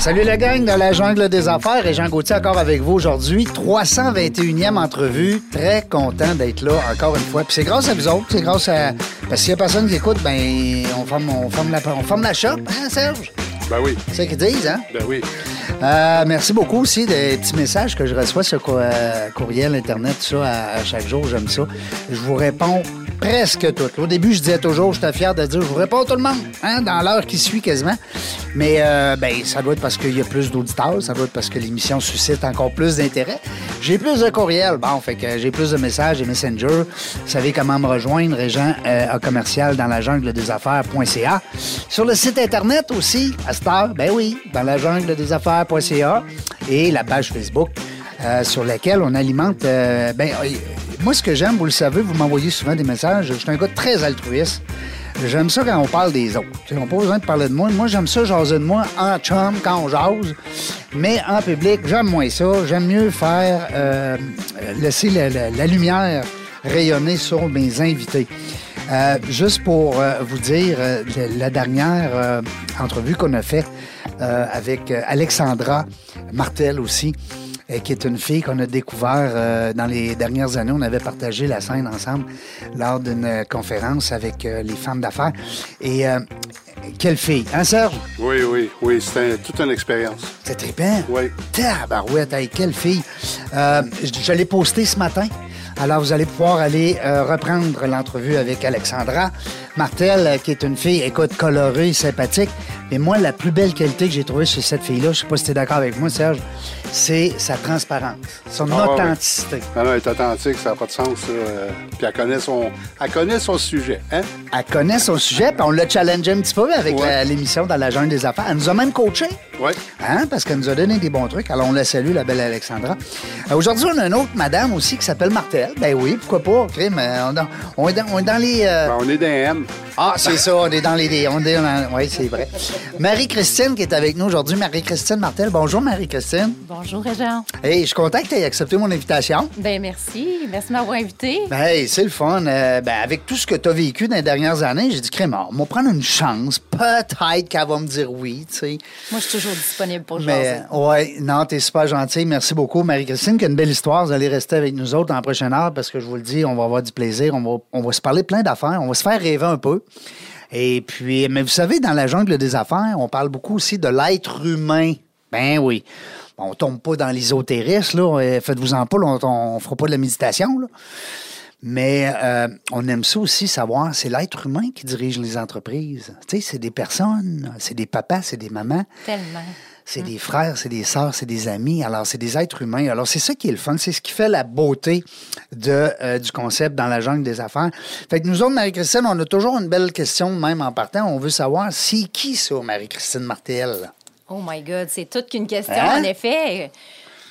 Salut la gang dans la jungle des affaires et Jean Gauthier encore avec vous aujourd'hui. 321e entrevue. Très content d'être là encore une fois. Puis c'est grâce à vous autres, c'est grâce à... Parce qu'il y a personne qui écoute, ben on forme, on la, on la shop, hein Serge? Ben oui, C'est ça qu'ils disent, hein? ben oui. Euh, merci beaucoup aussi des petits messages que je reçois sur euh, courriel, Internet, tout ça, à, à chaque jour. J'aime ça. Je vous réponds presque toutes. Au début, je disais toujours, j'étais fier de dire, je vous réponds tout le monde, hein, dans l'heure qui suit quasiment. Mais euh, ben, ça doit être parce qu'il y a plus d'auditeurs, ça doit être parce que l'émission suscite encore plus d'intérêt. J'ai plus de courriels, bon, fait que j'ai plus de messages et Messenger. Vous savez comment me rejoindre, Régent euh, à commercial dans la jungle des affaires.ca. Sur le site Internet aussi, à cette heure, ben oui, dans la jungle des affaires.ca et la page Facebook euh, sur laquelle on alimente. euh, ben, euh, moi, ce que j'aime, vous le savez, vous m'envoyez souvent des messages. Je suis un gars très altruiste. J'aime ça quand on parle des autres. Tu sais, on n'a pas besoin de parler de moi. Moi, j'aime ça jaser de moi en chum, quand on jase. Mais en public, j'aime moins ça. J'aime mieux faire euh, laisser la, la- la lumière rayonner sur mes invités. Euh, juste pour euh, vous dire, la, dernière entrevue qu'on a faite avec Alexandra Martel aussi, qui est une fille qu'on a découvert euh, dans les dernières années. On avait partagé la scène ensemble lors d'une euh, conférence avec euh, les femmes d'affaires. Et euh, quelle fille, hein Serge? Oui, oui, oui, c'était toute une expérience. C'est trippant. Oui. Tabarouette, hey, quelle fille. Euh, je je l'ai posté ce matin. Alors, vous allez pouvoir aller euh, reprendre l'entrevue avec Alexandra Martel, euh, qui est une fille, écoute, colorée, sympathique. Mais moi, la plus belle qualité que j'ai trouvée chez cette fille-là, je sais pas si tu es d'accord avec moi, Serge, c'est sa transparence, son Ah, authenticité. Non, elle est authentique, ça n'a pas de sens. ça. Euh, Puis elle connaît son, elle connaît son sujet, hein? Elle connaît son sujet, puis on l'a challengé un petit peu avec Ouais. la- l'émission dans la jungle des affaires. Elle nous a même coaché. Oui. Hein, parce qu'elle nous a donné des bons trucs. Alors, on la salue, la belle Alexandra. Euh, Aujourd'hui, on a une autre madame aussi qui s'appelle Martel. Ben oui, pourquoi pas? crime, euh, on, est dans- on est dans, on est dans les... euh, Ben, on est des Ah, c'est ça, on est dans les... On est dans... Oui, c'est vrai. Marie-Christine qui est avec nous aujourd'hui. Marie-Christine Martel. Bonjour, Marie-Christine. Bonjour, Régent. Hey, je suis content que tu aies accepté mon invitation. Ben merci. Merci de m'avoir invité. Ben, hey, c'est le fun. Euh, ben, avec tout ce que tu as vécu dans les dernières années, j'ai dit, crème, on va prendre une chance. Peut-être qu'elle va me dire oui, tu sais. Moi, je suis toujours disponible pour Mais, jaser. ouais, non, t'es super gentil. Merci beaucoup, Marie-Christine, qui a une belle histoire. Vous allez rester avec nous autres en prochaine heure parce que je vous le dis, on va avoir du plaisir. On va, on va se parler plein d'affaires. On va se faire rêver un peu. Et puis, mais vous savez, dans la jungle des affaires, on parle beaucoup aussi de l'être humain. Ben oui. On tombe pas dans l'ésotérisme, là. Euh, Faites-vous-en pas, là, on, on fera pas de la méditation, là. Mais euh, on aime ça aussi savoir, c'est l'être humain qui dirige les entreprises. Tu sais, c'est des personnes, c'est des papas, c'est des mamans. Tellement. C'est des frères, c'est des sœurs, c'est des amis. Alors, c'est des êtres humains. Alors, c'est ça qui est le fun. C'est ce qui fait la beauté de, euh, du concept dans la jungle des affaires. Fait que nous autres, Marie-Christine, on a toujours une belle question, même en partant. On veut savoir, c'est qui ça, Marie-Christine Martel? Oh my God, c'est toute qu'une question, Hein? en effet.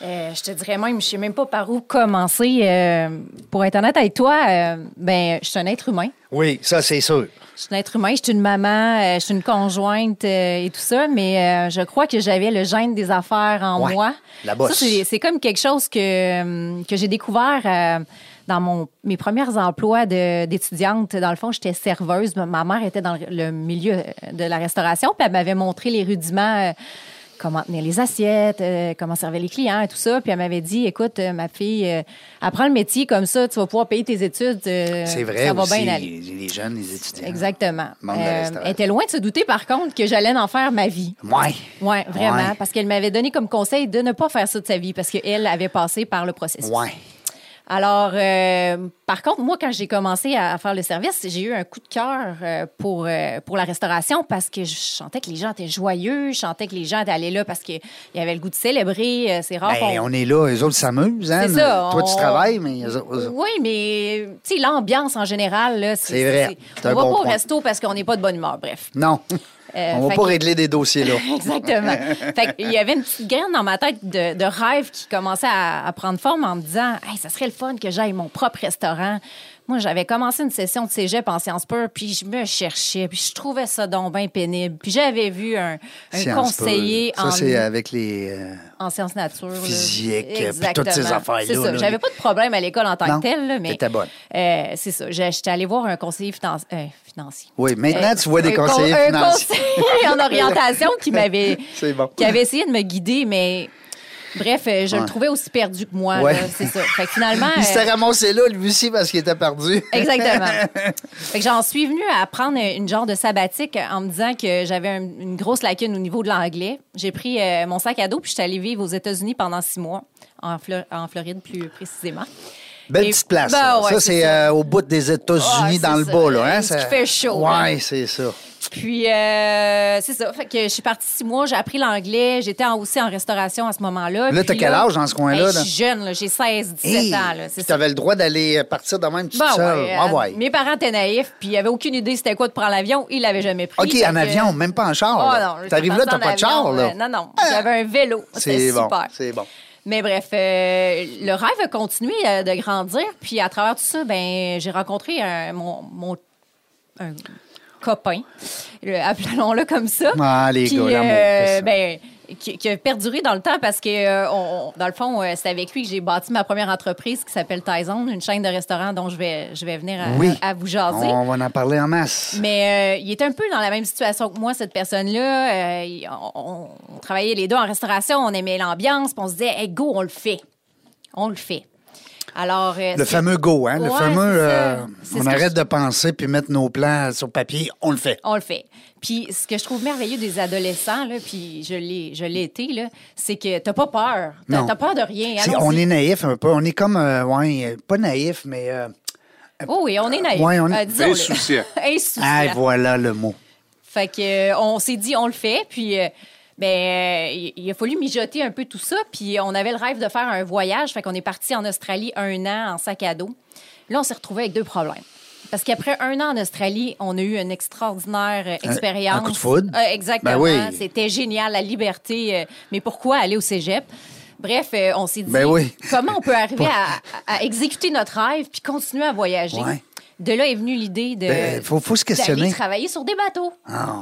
Euh, je te dirais même, je sais même pas par où commencer. Euh, pour être honnête avec toi, euh, ben, je suis un être humain. Oui, ça, c'est sûr. Je suis un être humain, je suis une maman, je suis une conjointe et tout ça, mais je crois que j'avais le gène des affaires en Ouais, moi. la bosse. Ça, c'est- comme quelque chose que, que j'ai découvert dans mon, mes premiers emplois d'étudiante. Dans le fond, j'étais serveuse. Ma- mère était dans le- milieu de la restauration, puis elle m'avait montré les rudiments. Comment tenir les assiettes, euh, comment servir les clients et tout ça. Puis elle m'avait dit, écoute, euh, ma fille, euh, apprends le métier comme ça, tu vas pouvoir payer tes études. C'est vrai Ça va aussi, bien aller. les, les jeunes, les étudiants. Exactement. Elle était loin de se douter, par contre, que j'allais en faire ma vie. Ouais. Oui, vraiment. Ouais. Parce qu'elle m'avait donné comme conseil de ne pas faire ça de sa vie parce qu'elle avait passé par le processus. Ouais. Alors, euh, par contre, moi, quand j'ai commencé à, à faire le service, j'ai eu un coup de cœur euh, pour, euh, pour la restauration parce que je sentais que les gens étaient joyeux, je sentais que les gens étaient allés là parce qu'ils avaient le goût de célébrer. C'est rare Ben, on est là, eux autres s'amusent. Hein? C'est ça, Toi, tu on- travailles, mais Oui, mais tu sais, l'ambiance en général, là, C'est vrai. C'est On un va bon pas au resto parce qu'on n'est pas de bonne humeur. Bref. Non. Euh, On va pas que- régler des dossiers là. Exactement. fait il y avait une petite graine dans ma tête de, de rêve qui commençait à, à prendre forme en me disant hey, ça serait le fun que j'aille mon propre restaurant. Moi, j'avais commencé une session de cégep en sciences pures, puis je me cherchais, puis je trouvais ça donc bien pénible. Puis j'avais vu un, un conseiller en, c'est avec les. euh, en sciences nature. Physique, puis toutes ces affaires-là, C'est ça. J'avais pas de problème à l'école en tant Non, que tel, là, mais t'étais bonne. euh, c'est ça. J'étais allée voir un conseiller euh, financier. Oui, maintenant, tu vois des un con- conseillers un financiers. conseiller en orientation qui m'avait C'est bon. qui avait essayé de me guider, mais bref, euh, je Ouais. le trouvais aussi perdu que moi. Ouais. C'est ça. Fait que finalement. Il s'était euh, ramassé là, lui aussi, parce qu'il était perdu. Exactement. fait que j'en suis venue à prendre une genre de sabbatique en me disant que j'avais un- une grosse lacune au niveau de l'anglais. J'ai pris euh, mon sac à dos puis je suis allée vivre aux États-Unis pendant six mois, en, Flo- en Floride plus précisément. Belle Et- petite place. Ben ça, ouais, ça c'est euh, au bout des États-Unis, Ouais, dans le ça. bas. Là, hein, ça- fait chaud, hein. c'est ça. Puis, euh, c'est ça. Fait que je suis partie six mois, j'ai appris l'anglais. J'étais aussi en restauration à ce moment-là. Là, t'as quel âge dans ce coin-là? Je suis jeune, là. j'ai 16, 17 Hey, ans. Là. puis t'avais le droit d'aller partir de même toute Ben seule. ouais, Ah euh, ouais. Mes parents étaient naïfs, puis ils n'avaient aucune idée c'était quoi de prendre l'avion. Ils l'avaient jamais pris. OK, en que- avion, même pas en char. Oh non. T'arrives là, t'as pas de char, là. euh, non, non. Ah! J'avais un vélo. C'est bon, c'est bon. Mais bref, euh, le rêve a continué euh, de grandir. Puis à travers tout ça, ben, j'ai rencontré un- mon, mon- un copain, le- appelons-le comme ça. Ah, les Puis, gars, l'amour, euh, c'est ça. ben, qui, qui a perduré dans le temps parce que, euh, on- dans le fond, euh, c'est avec lui que j'ai bâti ma première entreprise qui s'appelle Tyson, une chaîne de restaurants dont je vais, je vais venir à, Oui. à vous jaser. On va en parler en masse. Mais euh, il était un peu dans la même situation que moi, cette personne-là. On- on travaillait les deux en restauration, on aimait l'ambiance, puis on se disait, hey, go, on le fait. On le fait. Alors. euh, Le fameux go, hein? le fameux. euh, on arrête je- de penser puis mettre nos plans sur papier, on le fait. On le fait. Puis ce que je trouve merveilleux des adolescents, là, puis je l'ai, je l'ai été, là, c'est que t'as pas peur. T'as, peur de rien. On est naïf un peu. On est comme, euh, ouais, pas naïf, mais. euh, Oh oui, on est naïf. Ouais, on est- Euh. Insouciant. Insouciant. ah, voilà le mot. Fait que euh, on s'est dit on le fait puis euh, ben euh, il, a fallu mijoter un peu tout ça puis on avait le rêve de faire un voyage fait qu'on est parti en Australie un an en sac à dos. Là on s'est retrouvé avec deux problèmes. Parce qu'après un an en Australie, on a eu une extraordinaire euh, expérience. un coup de foudre? Euh, exactement. Ben oui. C'était génial, la liberté. mais pourquoi aller au cégep? Bref, on s'est dit Ben oui. comment on peut arriver à, à exécuter notre rêve puis continuer à voyager? Ouais. De là est venue l'idée de Ben, faut- faut se questionner. travailler sur des bateaux. Ah,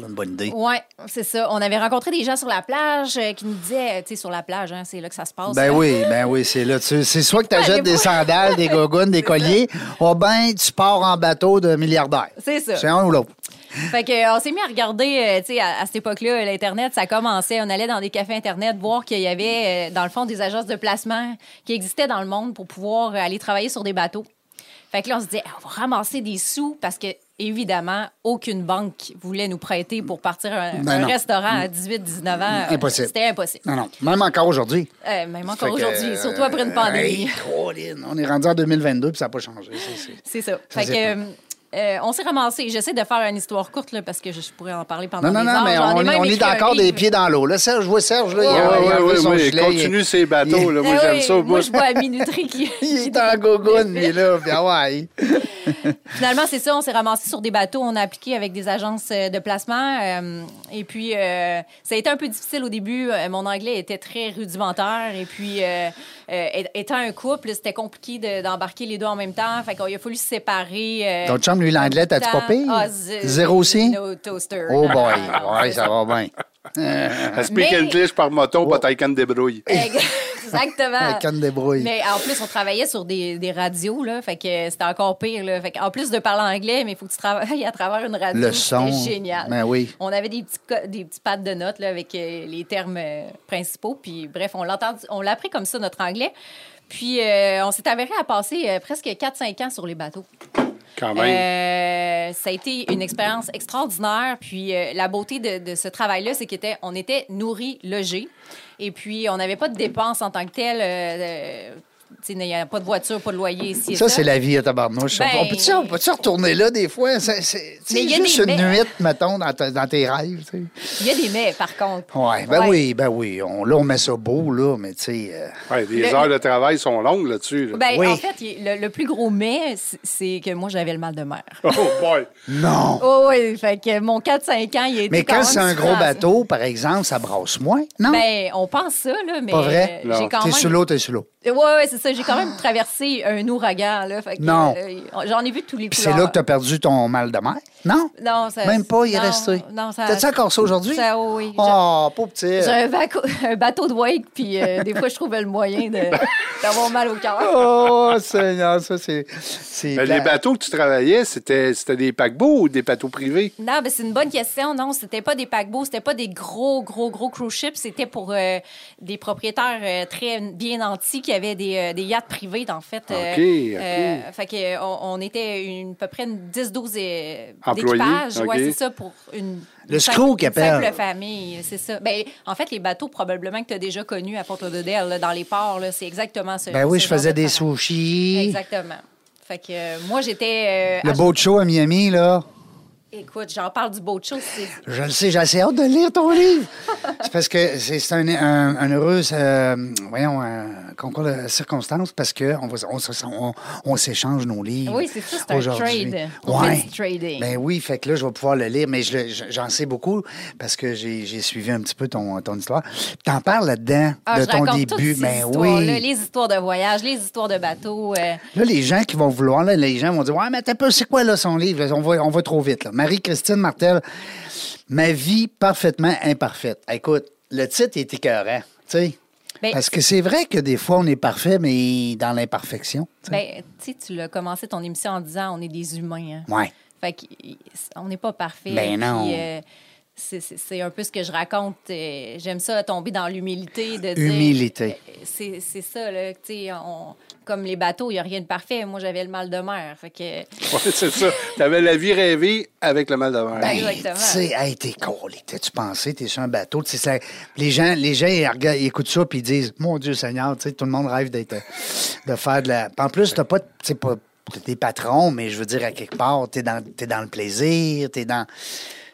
d'une bonne idée. Oui, c'est ça. On avait rencontré des gens sur la plage euh, qui nous disaient, tu sais, sur la plage, hein, c'est là que ça se passe. Ben hein. oui, ben oui, c'est là. Tu- C'est soit que tu achètes des sandales, des gogoons, des colliers, ou ben tu pars en bateau de milliardaire. C'est ça. C'est un ou l'autre. Fait que, euh, on s'est mis à regarder, euh, tu sais, à, à cette époque-là, l'Internet, ça commençait. On allait dans des cafés Internet voir qu'il y avait, euh, dans le fond, des agences de placement qui existaient dans le monde pour pouvoir euh, aller travailler sur des bateaux. Fait que là, on se disait, on va ramasser des sous parce que, évidemment, aucune banque voulait nous prêter pour partir à un, Ben un non. restaurant à 18-19 ans. Impossible. C'était impossible. Non, non. Même encore aujourd'hui. Euh, même encore aujourd'hui, euh, surtout après une pandémie. hey, on est rendu en 2022 puis ça n'a pas changé. c'est- ça. Ça Fait que, euh, on s'est ramassé. J'essaie de faire une histoire courte là, parce que je pourrais en parler pendant Non, non, des non, heures. mais on, est- on encore des pieds dans l'eau. Là, Serge, je vois Serge, là, il a- Oui, il a oui, oui, son oui. gilet, il- Continue ces bateaux, là. Moi, j'aime oui, ça. Moi, je vois à minuterie qui. Il est en gogoune, lui, là. Puis, ah ouais. Finalement, c'est ça. On s'est ramassé sur des bateaux. On a appliqué avec des agences euh, de placement. euh, et puis, euh, ça a été un peu difficile au début. Mon anglais était très rudimentaire. Et puis, euh, étant un couple, c'était compliqué de- d'embarquer les deux en même temps. Fait qu'il a fallu se séparer. Ton chum, lui, l'anglais, t'as-tu pas pire? Ah, Zéro aussi? No toaster. Oh boy. Ouais, ça va bien. Elle speak Mais- English par moto, pas taille canne débrouille. Exactement. Canne débrouille. Mais en plus, on travaillait sur des, des radios, là. Fait que c'était encore pire, là. Fait en plus de parler anglais, mais il faut que tu travailles à travers une radio. Le C'était son. génial. Ben oui. On avait des petits, des petits pads de notes, là, avec euh, les termes euh, principaux. Puis bref, on l'a on appris comme ça, notre anglais. Puis euh, on s'est avéré à passer euh, presque 4-5 ans sur les bateaux. Euh, ça a été une expérience extraordinaire. Puis euh, la beauté de, ce travail-là, c'est qu'on était, on était nourris, logés. Et puis, on n'avait pas de dépenses en tant que telles. Il n'y a pas de voiture, pas de loyer ici. Ça, c'est la vie à tabarnouche. Ben- on peut-tu on peut-tu retourner là des fois? C'est juste des une mais- nuit, mettons, dans, ta- dans tes rêves. Il y a des mais, par contre. Ouais, ben Ouais. oui, ben oui. On, là, on met ça beau, là, mais tu sais... euh, Ouais, les Le- heures de travail sont longues là-dessus. là. Ben, Oui. En fait, le, le plus gros mais, c'est- que moi, j'avais le mal de mer. Oh boy! non! Oh, oui, fait que mon 4-5 ans, il été mais quand c'est un gros bateau, par exemple, ça brasse moins, non? Ben, on pense ça, là, mais. Pas vrai? euh, j'ai quand T'es même... sur l'eau, t'es sur l'eau. Oui, ouais, c'est ça. J'ai quand même traversé un ouragan, là. Fait que, Non. euh, J'en ai vu tous les Puis c'est là que t'as perdu ton mal de mer? Non? Non, ça. Même pas, il est non, resté. Non, ça. T'as-tu encore ça aujourd'hui? Ça, oui. oui. Oh, pauvre petit. J'ai un, bateau de wake, puis euh, des fois, je trouvais le moyen de- d'avoir mal au cœur. Oh, Seigneur, ça, c'est. Ben, les bateaux que tu travaillais, c'était c'était des paquebots ou des bateaux privés? Non, ben c'est une bonne question. Non, c'était pas des paquebots, c'était pas des gros, gros, gros cruise ships. C'était pour euh, des propriétaires euh, très bien nantis qui avaient des, euh, des yachts privés, en fait. Euh, OK, OK. euh, fait que, euh, on, on était une, à peu près une 10-12 euh, Employés, d'équipage. OK. Ouais, c'est ça, pour une. Le une screw simple- famille, c'est ça. Ben, en fait, les bateaux, probablement que tu as déjà connus à Port Lauderdale, là, dans les ports, là, c'est exactement ça. Ben oui, je faisais de des sushis. Exactement. Fait que euh, moi, j'étais. euh, Le à- boat show à Miami, là. Écoute, j'en parle du show. c'est- Je le sais, j'ai assez hâte de lire ton livre. c'est parce que c'est un, un, un heureux, euh, voyons, un concours de circonstances parce qu'on on, on, on s'échange nos livres. Oui, c'est ça, c'est un trade. On Ouais. trading. Ben oui, fait que là, je vais pouvoir le lire, mais j'en sais beaucoup parce que j'ai suivi un petit peu ton, ton histoire. T'en parles là-dedans Ah, de je ton début. ces Ben oui. Les histoires de voyage, les histoires de bateaux. euh, Là, les gens qui vont vouloir, là, les gens vont dire Ouais, mais t'as peu, c'est quoi là, son livre? Là, On va, on va trop vite. là. Marie-Christine Martel, Ma vie parfaitement imparfaite. Écoute, le titre est écœurant, tu sais. Ben, Parce que c'est vrai que des fois, on est parfait, mais dans l'imperfection. ben, tu sais, tu l'as commencé ton émission en disant on est des humains. hein. ouais. Fait qu'on n'est pas parfait. Ben non. Puis, euh, c'est- un peu ce que je raconte. euh, J'aime ça, tomber dans l'humilité. de dire- Humilité. euh, C'est c'est ça, là. tu sais, on- comme les bateaux, il n'y a rien de parfait. Moi, j'avais le mal de mer. Fait que, Ouais, c'est ça. T'avais la vie rêvée avec le mal de mer. Ben, Hey, Exactement. Tu sais, hey, t'es collé. T'as-tu pensé? T'es sur un bateau? tu ça- les gens, les gens ils, regardent- ils écoutent ça puis ils disent Mon Dieu Seigneur, tu sais, tout le monde rêve d'être, de faire de la. En plus, t'as pas. tu sais, pas t'es patron, mais je veux dire, à quelque part, t'es dans, t'es dans le plaisir, t'es dans.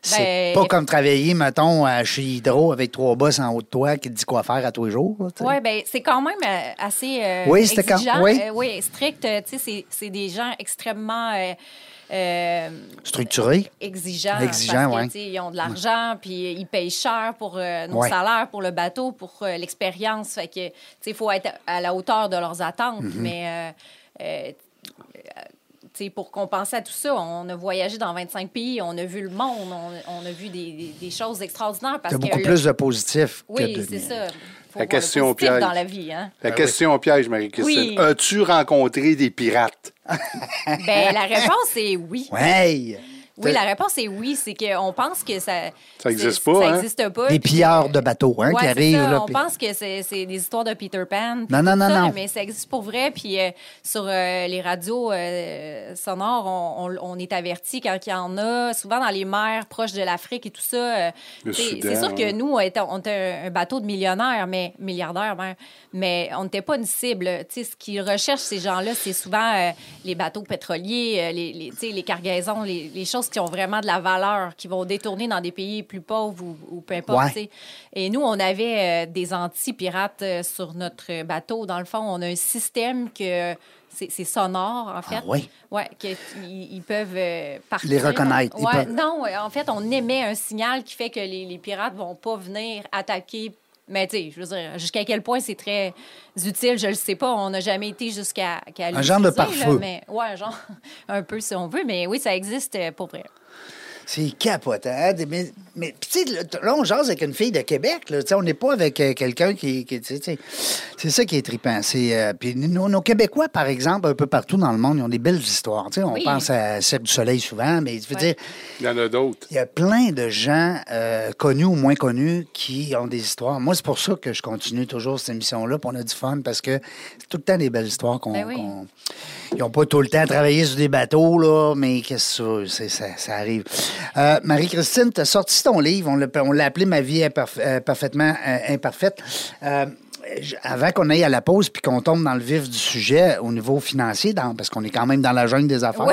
C'est Ben, pas comme travailler, mettons, chez Hydro avec trois boss en haut de toi qui te dit quoi faire à tous les jours. Oui, ben c'est quand même euh, assez euh, Oui, c'était quand- exigeant. oui. Euh, oui, strict. Tu sais, c'est- des gens extrêmement euh, euh, Structuré. exigeants. Exigeants, sais, Ils ont de l'argent, puis ils payent cher pour nos Ouais. salaires, pour le bateau, pour l'expérience. Fait que, tu sais, il faut être à la hauteur de leurs attentes. Mm-hmm. Mais... euh, euh, tu sais, pour compenser à tout ça, on a voyagé dans 25 pays, on a vu le monde, on, on a vu des, des- des choses extraordinaires. Parce T'as que beaucoup le- plus de positif Oui, que de c'est ça. Faut La voir le question piège. dans la vie, hein? La Ben question piège, Marie-Christine. Oui. As-tu rencontré des pirates? Ben, la réponse est oui. Ouais. Oui, la réponse est oui. C'est qu'on pense que ça. Ça existe c'est- pas, Ça hein? n'existe pas. Des pilleurs de bateaux hein, ouais, qui arrivent. ça. là, on puis- pense que c'est c'est des histoires de Peter Pan. Non, non, non, ça, non. Mais ça existe pour vrai. Puis euh, sur euh, les radios euh, sonores, on, on- on est averti quand il y en a, souvent dans les mers proches de l'Afrique et tout ça. euh, t'sais, c'est sûr que ouais. nous, on était, on était un bateau de millionnaires, mais milliardaires, même, mais on n'était pas une cible. Tu sais, ce qu'ils recherchent, ces gens-là, c'est souvent euh, les bateaux pétroliers, euh, les, les, tu sais, les cargaisons, les, les choses qui ont vraiment de la valeur, qui vont détourner dans des pays plus pauvres ou, ou peu importe. Ouais. Et nous, on avait euh, des anti-pirates euh, sur notre bateau. Dans le fond, on a un système que c'est sonore, en fait. Ah oui? Ouais, qu'ils ils peuvent euh, partir. Les reconnaître, ils Ouais, peuvent- Non, en fait, on émet un signal qui fait que les, les pirates vont pas venir attaquer. Mais tu sais, je veux dire, jusqu'à quel point c'est très utile, je le sais pas. On n'a jamais été jusqu'à qu'à Un genre de pare-feu. Mais ouais, genre un peu si on veut. Mais oui, ça existe euh, pour vrai. C'est capotant. hein, Mais, mais tu sais, là, on jase avec une fille de Québec. Là, Tu sais, on n'est pas avec euh, quelqu'un qui. c'est ça qui est trippant. C'est, euh, puis nos, nos Québécois, par exemple, un peu partout dans le monde, ils ont des belles histoires. Tu sais, on Oui. pense à Cirque du Soleil souvent, mais je veux Ouais. dire, Il y en a d'autres. il y a plein de gens euh, connus ou moins connus qui ont des histoires. Moi, c'est pour ça que je continue toujours cette émission-là, on a du fun, parce que c'est tout le temps des belles histoires qu'on. Ben oui. qu'on- Ils n'ont pas tout le temps travaillé sur des bateaux, là, mais qu'est-ce que ça, arrive. Euh, Marie-Christine, tu as sorti ton livre, on l'a, appelé Ma vie euh, parfaitement euh, imparfaite. Avant qu'on aille à la pause puis qu'on tombe dans le vif du sujet au niveau financier, parce qu'on est quand même dans la jungle des affaires.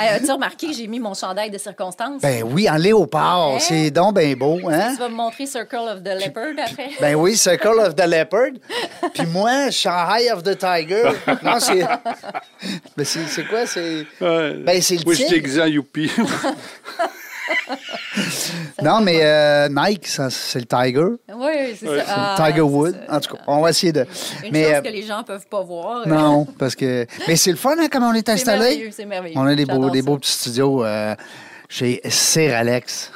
Hey, As-tu remarqué que j'ai mis mon chandail de circonstance? Ben oui, en léopard, Hein? c'est donc ben beau, hein? Tu vas me montrer Circle of the Leopard après? Ben oui, Circle of the Leopard. Puis moi, Shanghai of the Tiger. Non, c'est. Mais c'est quoi? C'est. Ouais. Ben, c'est le tigre. en youpi. Non, mais euh, Nike, c'est le Tiger. Oui, c'est ça. Ah, Tiger c'est Wood. ça. En tout cas, on va essayer de. Une mais chose euh, que les gens peuvent pas voir. non, parce que. Mais c'est le fun, hein, comme on est C'est installé. merveilleux, c'est merveilleux. On a des beaux, des beaux petits studios euh, chez Sir Alex.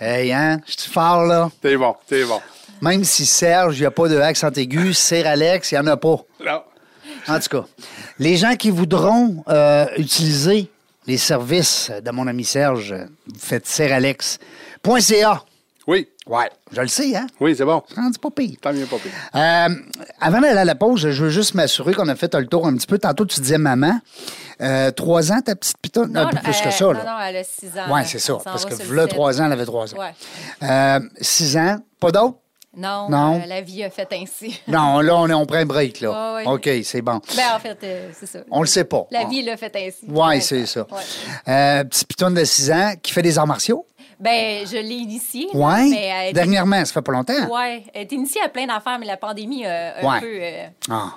Hey, hein? Je suis fort, là. T'es bon, t'es bon. Même si Serge, il n'y a pas de accent aigu, Sir Alex, il n'y en a pas. Non. En tout cas, les gens qui voudront euh, utiliser les services de mon ami Serge, vous faites seralex.ca. Oui, Ouais, je le sais, hein? oui, c'est bon. C'est pas pire. Tant mieux, pas pire. Euh, avant d'aller à la pause, je veux juste m'assurer qu'on a fait le tour un petit peu. Tantôt, tu disais maman. Euh, trois ans, ta petite pitonne? Non, un peu plus que euh, ça, non, là. non, elle a six ans. Oui, c'est ça. Parce que là, trois ans, elle avait trois ans. Ouais. Euh, six ans, pas d'autres? Non, Non? euh, la vie a fait ainsi. Non, là, on, est, on prend un break, là. Ah oui. OK, c'est bon. ben, en fait, euh, c'est ça. On le sait pas. La On- vie l'a fait ainsi. Oui, c'est ça. Ouais. Euh, petit piton de 6 ans qui fait des arts martiaux? Ben, je l'ai initiée. Oui. est- Dernièrement, ça fait pas longtemps. Ouais, elle est initiée à plein d'affaires, mais la pandémie a un peu Ah.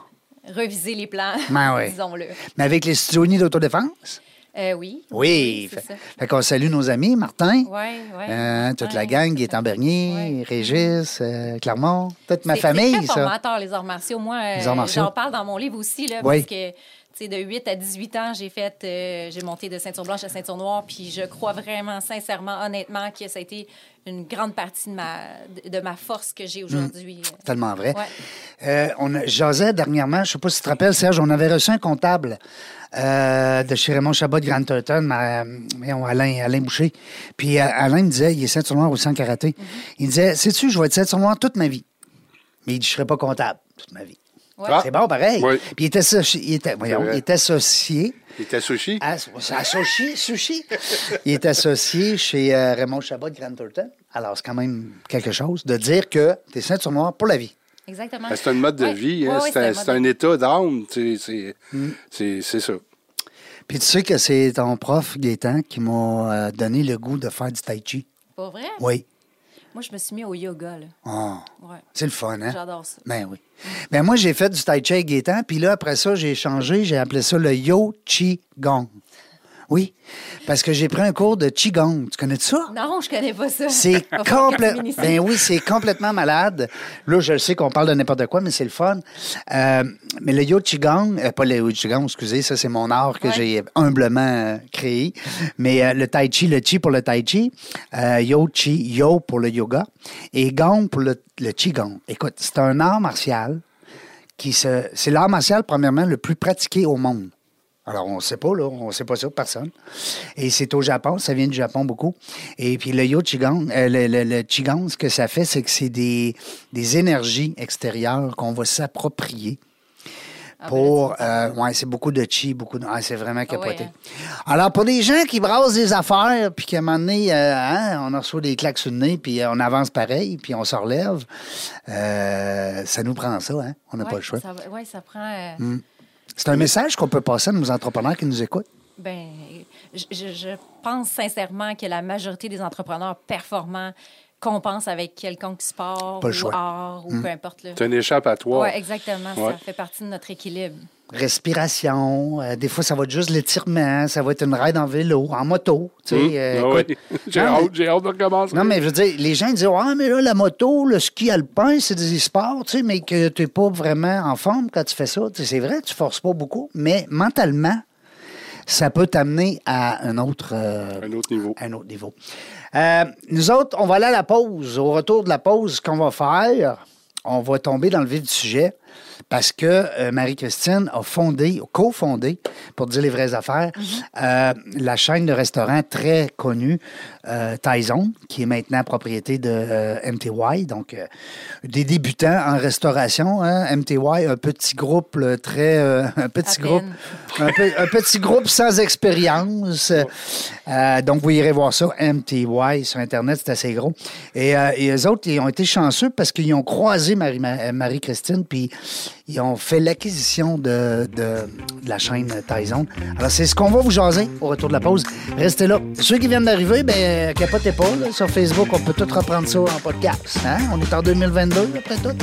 revisé les plans, Ben oui. disons-le. Mais avec les studios d'autodéfense? Euh, oui. Oui. Fait, ça. fait qu'on salue nos amis, Martin. Ouais, ouais. euh, toute la gang, Gaétan Bernier, Ouais. Régis, euh, Clermont, toute ma famille, C'est très ça. formateur, les arts martiaux. Moi, euh, Les arts martiaux. j'en parle dans mon livre aussi, là, Oui. parce que, de 8 à 18 ans, j'ai fait, euh, j'ai monté de ceinture blanche à ceinture noire, puis je crois vraiment, sincèrement, honnêtement, que ça a été une grande partie de ma, de, ma force que j'ai aujourd'hui. Tellement vrai. Ouais. Euh, on a, jasais dernièrement, je sais pas si tu te rappelles, Serge, on avait reçu un comptable euh, de chez Raymond Chabot de Grand Turton, ma- voyons, Alain, Alain Boucher. Puis Alain me disait, il est ceinture noire aussi en karaté. Mhm. Il disait, sais-tu, je vais être ceinture noire toute ma vie. Mais il dit, je serai pas comptable toute ma vie. Ouais. Ah. C'est bon, pareil. Puis il était, associ- il était, voyons, il était associé. Il était sushi. à- c'est associé, sushi. Il est associé chez euh, Raymond Chabot de Grand Turton. Alors, c'est quand même quelque chose de dire que tu es ceinture noire pour la vie. Exactement. Ben, C'est un mode de Ouais. vie, hein. Ouais, ouais, c'est un, état d'âme. C'est Mm. c'est- c'est ça. Puis tu sais que c'est ton prof, Gaétan, qui m'a euh, donné le goût de faire du tai chi. Pas vrai? Oui. Moi, je me suis mis au yoga, là. Ah, Ouais. c'est le fun, hein? J'adore ça. Ben oui. Ben moi, j'ai fait du tai chi Gaétan, puis là, après ça, j'ai changé, j'ai appelé ça le Yo Chi Gong. Oui, parce que j'ai pris un cours de Qigong. Tu connais ça? Non, je connais pas ça. C'est complètement. Ben oui, c'est complètement malade. Là, je sais qu'on parle de n'importe quoi, mais c'est le fun. Euh, mais le Yo Qigong, euh, pas le Yo Qigong, excusez, ça c'est mon art que Ouais. j'ai humblement euh, créé. Mais euh, le Tai Chi, le Chi pour le Tai Chi, Yo Chi, Yo pour le yoga, et Gong pour le, le Qigong. Écoute, c'est un art martial qui se. C'est l'art martial, premièrement, le plus pratiqué au monde. Alors, on ne sait pas, là. On ne sait pas ça, personne. Et c'est au Japon. Ça vient du Japon beaucoup. Et puis, le Yo Qigong, euh, le, le, le Qigong, ce que ça fait, c'est que c'est des, des énergies extérieures qu'on va s'approprier. Ah, ben Pour. euh, ouais, c'est beaucoup de chi, beaucoup de. ah, c'est vraiment capoté. ouais, Alors, pour des gens qui brassent des affaires, puis qu'à un moment donné, euh, hein, on reçoit des claques sur le nez, puis euh, on avance pareil, puis on se relève, euh, ça nous prend ça, hein? On n'a Ouais, pas le choix. Ouais, ça prend. euh, C'est un message qu'on peut passer à nos entrepreneurs qui nous écoutent. Ben, je, pense sincèrement que la majorité des entrepreneurs performants compensent avec quelconque sport Pas le ou choix. art ou peu importe. Là. C'est un échappatoire. Oui, exactement. Ouais. Ça fait partie de notre équilibre. Respiration. euh, des fois, ça va être juste l'étirement. Ça va être une ride en vélo, en moto. tu sais, Hum, euh, ah oui. J'ai hâte, j'ai hâte de recommencer. Non, mais je veux dire, les gens disent Ah, mais là, la moto, le ski alpin, c'est des sports, tu sais, mais que tu n'es pas vraiment en forme quand tu fais ça. C'est vrai, tu forces pas beaucoup, mais mentalement, ça peut t'amener à un autre, euh, Un autre niveau. un autre niveau. Euh, nous autres, on va aller à la pause. Au retour de la pause, ce qu'on va faire, on va tomber dans le vif du sujet. Parce que euh, Marie-Christine a fondé, cofondé, pour dire les vraies affaires, euh, la chaîne de restaurants très connue, euh, Tyson, qui est maintenant propriété de euh, MTY. Donc, des débutants en restauration. hein, MTY, un petit groupe très... un petit À groupe... Un, petit groupe sans expérience. Donc, vous irez voir ça, MTY, sur Internet, c'est assez gros. Et, et eux autres, ils ont été chanceux parce qu'ils ont croisé Marie- Ma- Marie-Christine, puis ils ont fait l'acquisition de, de- la chaîne Tyson. Alors, c'est ce qu'on va vous jaser au retour de la pause. Restez là. Ceux qui viennent d'arriver, ben capotez pas. là. sur Facebook, on peut tout reprendre ça en podcast. hein? On est en 2022, après tout.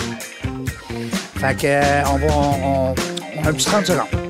Fait que, euh, on va... On, on a un petit 30 secondes.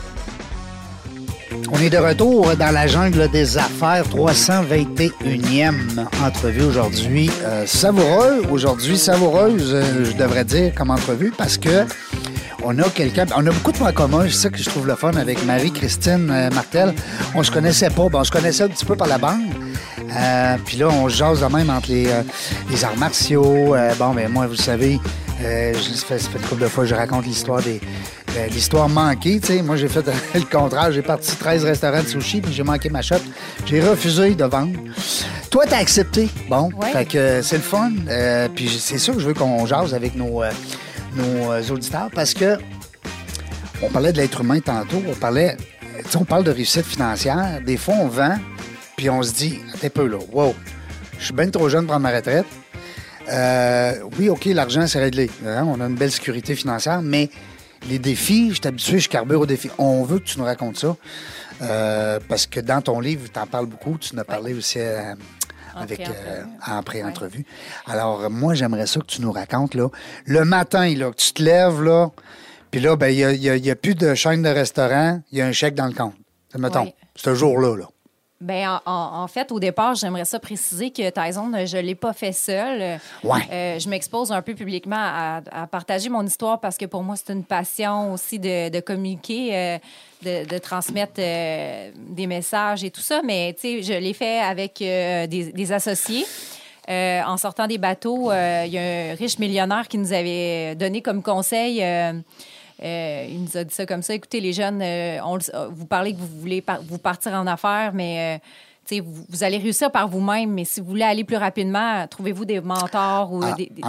On est de retour dans la jungle des affaires, 321e entrevue aujourd'hui. Euh, savoureux, aujourd'hui savoureuse, euh, je devrais dire, comme entrevue, parce que on a quelqu'un, on a beaucoup de points communs, c'est ça que je trouve le fun avec Marie-Christine euh, Martel. On se connaissait pas, bon, on se connaissait un petit peu par la bande. Puis là, on se jase de même entre les, arts martiaux. Bon, ben moi, vous savez, je- ça fait, une couple de fois que je raconte l'histoire des l'histoire manquée. tu sais. Moi, j'ai fait le contraire. J'ai parti 13 restaurants de sushi, puis j'ai manqué ma shop. J'ai refusé de vendre. Toi, t'as accepté. Bon, Ouais. fait que euh, c'est le fun. Euh, puis c'est ça que je veux qu'on jase avec nos, euh, nos euh, auditeurs, parce que on parlait de l'être humain tantôt. On parlait, tu sais, on parle de réussite financière. Des fois, on vend, puis on se dit, un peu là, wow, je suis bien trop jeune pour prendre ma retraite. Euh, oui, OK, l'argent, c'est réglé. Hein, On a une belle sécurité financière, mais les défis, je suis habitué, je carbure aux défis. On veut que tu nous racontes ça. euh, parce que dans ton livre, tu en parles beaucoup. Tu en as parlé aussi euh, avec euh, en pré-entrevue. Alors, moi, j'aimerais ça que tu nous racontes, là, le matin, là, que tu te lèves, là, puis là, ben, il n'y a, y a- il y a plus de chaîne de restaurant, il y a un chèque dans le compte. Mettons, Oui. ce jour-là, là. Ben, en, fait, au départ, j'aimerais ça préciser que Tyson, je ne l'ai pas fait seul. Ouais. Euh, je m'expose un peu publiquement à, à partager mon histoire parce que pour moi, c'est une passion aussi de, de communiquer, euh, de, de transmettre euh, des messages et tout ça. Mais, tu sais, je l'ai fait avec des, des associés. En sortant des bateaux, il y a un riche millionnaire qui nous avait donné comme conseil. Euh, il nous a dit ça comme ça. Écoutez, les jeunes, euh, on euh, vous parlez que vous voulez par- vous partir en affaires, mais vous, vous allez réussir par vous-même. Mais si vous voulez aller plus rapidement, trouvez-vous des mentors ou Ah, des, des-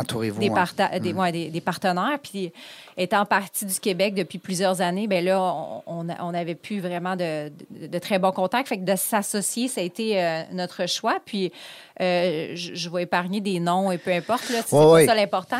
parta- des, ouais, des- partenaires. Puis, étant partie du Québec depuis plusieurs années, ben là, on- n'avait plus vraiment de, de- de très bons contacts. Fait que de s'associer, ça a été euh, notre choix. Puis, euh, je, je vais épargner des noms et peu importe. C'est ça l'important.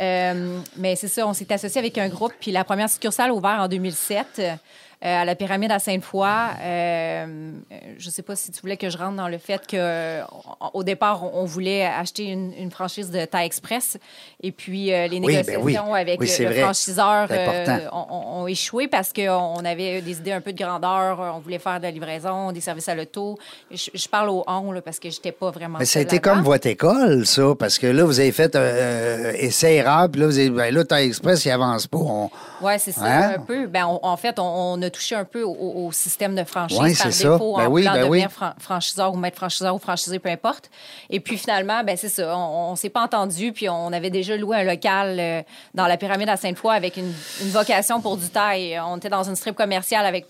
Euh, mais c'est ça, on s'est associé avec un groupe. Puis la première succursale a ouvert en 2007 euh, à la pyramide à Sainte-Foy. Euh, je ne sais pas si tu voulais que je rentre dans le fait qu'au départ, on, on voulait acheter une, une franchise de taille express. Et puis, euh, les Oui, ben négociations oui. avec Oui, le- vrai. franchiseur euh, ont, échoué parce qu'on avait des idées un peu de grandeur. On voulait faire de la livraison, des services à l'auto. Je, je parle au on là, parce que je n'étais pas vraiment Mais ça a été comme votre école, ça, parce que là, vous avez fait euh, essai erreur, puis là, vous avez, ben là, Taille Express, il avance pas. On- Oui, c'est ça, Hein? un peu. Ben, on- en fait, on, on a touché un peu au, au système de franchise Ouais, par défaut Ben en oui, voulant ben devenir oui. fran- franchiseur ou maître franchiseur ou franchisé, peu importe. Et puis finalement, ben c'est ça, on, on s'est pas entendu, puis on avait déjà loué un local euh, dans la pyramide à Sainte-Foy avec une, une vocation pour du taille. On était dans une strip commerciale avec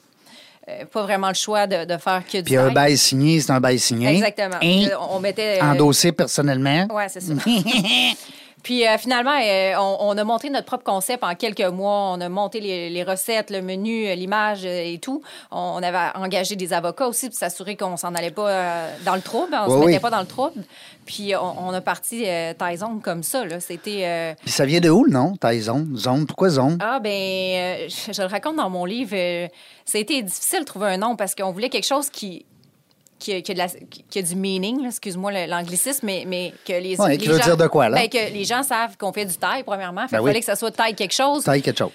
euh, pas vraiment le choix de, de faire que du Puis un bail signé, c'est un bail signé. Exactement. On mettait... euh, Endossé personnellement. Ouais, c'est ça. Puis euh, finalement, euh, on, on a monté notre propre concept en quelques mois. On a monté les, les recettes, le menu, euh, l'image et tout. On, on avait engagé des avocats aussi pour s'assurer qu'on s'en allait pas euh, dans le trouble. On Oui, se mettait oui. pas dans le trouble. Puis on, on a parti Tyson comme ça. là. C'était... Puis ça vient de où, le nom, Taille Zone? Pourquoi Zone? ah, ben, je, je le raconte dans mon livre. ça a été difficile de trouver un nom parce qu'on voulait quelque chose qui, qui, a- qui a de la- qui a du meaning, excuse-moi l'anglicisme, mais, mais que les, Ouais, les qui veut gens, dire de quoi, là? ben, que les gens savent qu'on fait du taille, premièrement. Fait Ben oui. fallait que ça soit taille quelque chose Taille quelque chose.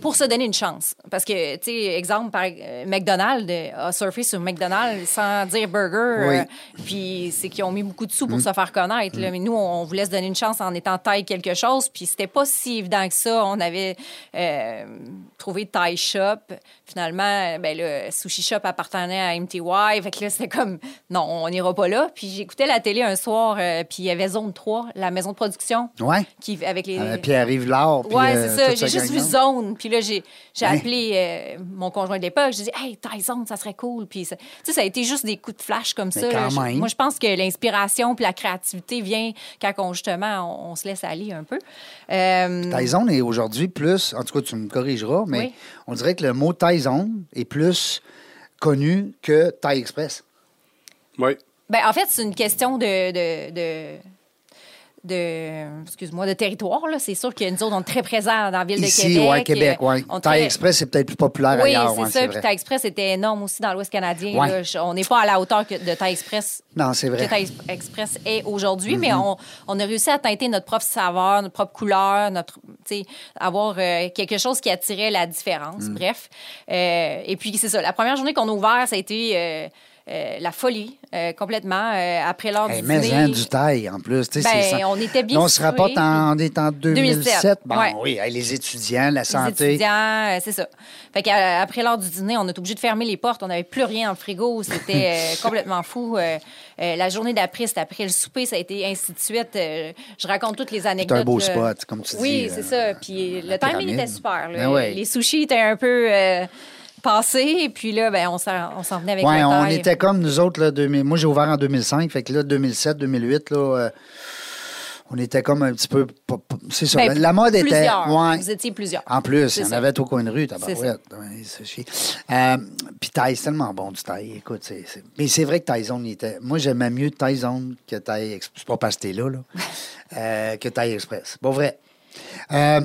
pour se donner une chance. Parce que, tu sais, exemple, par euh, McDonald's euh, a surfé sur McDonald's sans dire burger. Oui. euh, puis c'est qu'ils ont mis beaucoup de sous pour se faire connaître. là. Mais nous, on voulait se donner une chance en étant taille quelque chose. Puis c'était pas si évident que ça. On avait euh, trouvé Thai Shop. Finalement, ben, le Sushi Shop appartenait à MTY. Fait que là, c'était comme, non, on n'ira pas là. Puis j'écoutais la télé un soir. euh, puis il y avait Zone 3, la maison de production. Ouais. Qui, avec les, Euh, Pierre-Yves Lard. puis, Ouais, euh, c'est ça. J'ai juste vu. Zone. Puis là, j'ai Hein? appelé euh, mon conjoint de l'époque. J'ai dit, hey, taille Zone, ça serait cool. Puis, ça- tu sais, ça a été juste des coups de flash comme Mais ça. quand Je- même. moi, je pense que l'inspiration puis la créativité vient quand on, justement, on, on se laisse aller un peu. Euh, Tyson est aujourd'hui plus, en tout cas, tu me corrigeras, mais Oui. on dirait que le mot Tyson est plus connu que Thai Express. Oui. ben, en fait, c'est une question de. de, de de, excuse-moi, de territoire. là. C'est sûr que nous autres, on est très présents dans la ville Ici, de Québec. ouais, Québec, Euh, ouais. on très- Express, c'est peut-être plus populaire Oui, ailleurs. c'est ouais, ça. Puis. Thai Express était énorme aussi dans l'Ouest canadien. Ouais. là. Je- On n'est pas à la hauteur que de Thai Express Non, c'est vrai. que Express est aujourd'hui, mais Mm-hmm. on, on a réussi à teinter notre propre saveur, notre propre couleur, notre, avoir euh, quelque chose qui attirait la différence. Mm. Bref. Euh, et puis, c'est ça. La première journée qu'on a ouvert, ça a été euh, euh, la folie, euh, complètement. euh, après l'heure Hey, du mais dîner. hein, du taille, en plus. Ben, c'est ça. on était bien Là, on se rapporte en, on est en 2007. 2007, Bon, ouais. oui, hey, les étudiants, la Les santé. étudiants, euh, c'est ça. Fait qu'après l'heure du dîner, on est obligé de fermer les portes. On n'avait plus rien dans le frigo. C'était complètement fou. La journée d'après, c'était après le souper, ça a été ainsi de suite. Je raconte toutes les anecdotes. un beau là. spot, comme tu Oui, dis, c'est euh, ça. Puis le timing était super. Ben ouais. Les sushis étaient un peu euh. Et puis là, ben, on s'en venait avec Oui, la on taille. était comme nous autres. Là, 2000 moi, j'ai ouvert en 2005. Fait que là, 2007, 2008, là, euh, on était comme un petit peu. C'est ça. Ben, la mode était. plusieurs. ouais. Vous étiez plusieurs. En plus, il y en avait au coin de rue, tabarouette. Ouais. Euh, Puis Thai, c'est tellement bon du Thai. Écoute, mais c'est vrai que Thaïzone, il était. Moi, j'aimais mieux Thaïzone que Thai Express. Pas parce que t'es là, là. euh, que Thai Express. Pas vrai. Euh,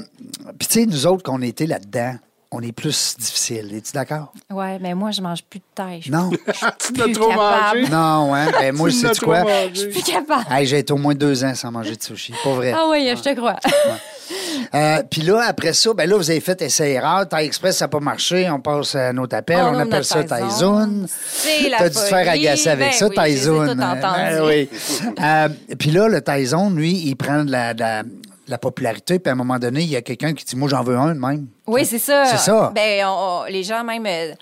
Puis, tu sais, nous autres, qu'on était là-dedans, on est plus difficile. Es-tu d'accord? Ouais, mais moi, je mange plus de taille. Suis Non. Tu l'as plus trop capable. mangé? non, hein? Ben, moi, Tu sais tu quoi? Je suis plus capable. Hey, j'ai été au moins deux ans sans manger de sushi. Pas vrai. Ah oui, je te crois. Euh, Puis là, après ça, ben là, vous avez fait essai-erreur. Thai Express, ça n'a pas marché. On passe à notre appel. On appelle ça. C'est la T'as dû te faire agacer avec Ben ça, oui. Ben oui. Euh, Puis là, le Thaïzone, lui, il prend de la, de la, de la popularité. Puis à un moment donné, il y a quelqu'un qui dit Moi, j'en veux un de même. Oui, c'est ça. C'est ça. Ben, on- on- les gens, même, euh,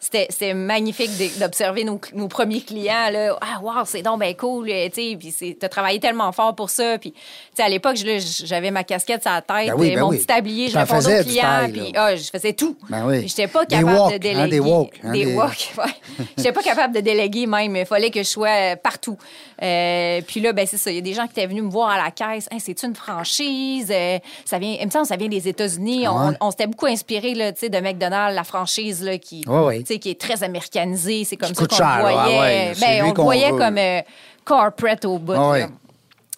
c'était magnifique d'observer nos, nos premiers clients. Là. Ah, wow, c'est donc cool. euh, tu as travaillé tellement fort pour ça. Puis, sais, à l'époque, j'avais ma casquette sur la tête, Ben oui, ben mon oui. petit tablier, je répondais aux clients. Puis, ah, je faisais tout. Ben oui. J'étais pas capable de hein, déléguer. des walks, hein, des des- walks, ouais. J'étais pas capable de déléguer même. Il fallait que je sois euh, partout. Euh, puis là, ben c'est ça. Il y a des gens qui étaient venus me voir à la caisse. Hey, c'est une franchise? Euh, ça vient, il me semble ça vient des États-Unis. Ah On, ouais? on s'était beaucoup inspiré de McDonald's, la franchise là, qui, Ouais, qui est très américanisée. C'est comme ça qu'on le voyait. Ah ben, on le voyait comme corporate au bout. Ah ouais. là.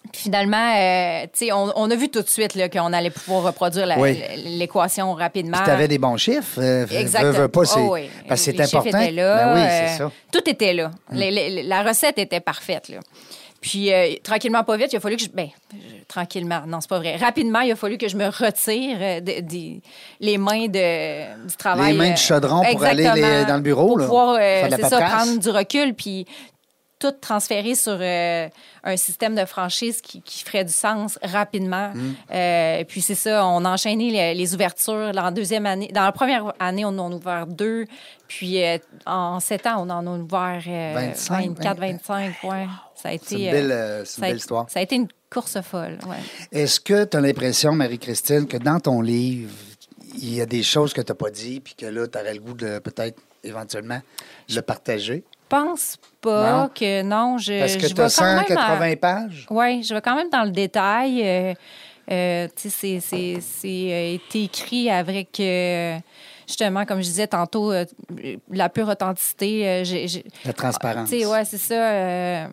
Puis finalement, euh, tu on, on a vu tout de suite là, qu'on allait pouvoir reproduire Oui. l'équation rapidement. Puis t'avais des bons chiffres. euh, Exactement. veux, veux pas, c'est, Oh oui. Parce que c'est important. étaient là, Ben oui, euh, c'est ça. Mm. Tout était là. Les- les- la recette était parfaite. Là. Puis, euh, tranquillement, pas vite, il a fallu que je. Ben, je- tranquillement, non, c'est pas vrai. Rapidement, il a fallu que je me retire euh, de- des- les mains de, du travail. Les mains du chaudron pour aller les- dans le bureau, Pour là, pouvoir, c'est ça, prendre du recul, puis tout transférer sur euh, un système de franchise qui, qui ferait du sens rapidement. Mm. Euh, puis c'est ça, on a enchaîné les, les ouvertures. Dans la deuxième année, dans la première année, on en a ouvert deux. Puis euh, en sept ans, on en a ouvert euh, 25, 24, 25. Ouais. Ça a été. Une belle, une histoire. Ça a été une course folle. Ouais. Est-ce que tu as l'impression, Marie-Christine, que dans ton livre, il y a des choses que tu n'as pas dit, puis que là, tu aurais le goût de peut-être éventuellement le partager? Je pense pas Non. que non. Je, Parce que je tu as vais quand même à- 180 pages. Oui, je vais quand même dans le détail. Euh, euh, tu sais, c'est- euh, écrit avec, euh, justement, comme je disais tantôt, euh, la pure authenticité. euh, j'ai- j'ai- La transparence. Sais, ouais, c'est ça.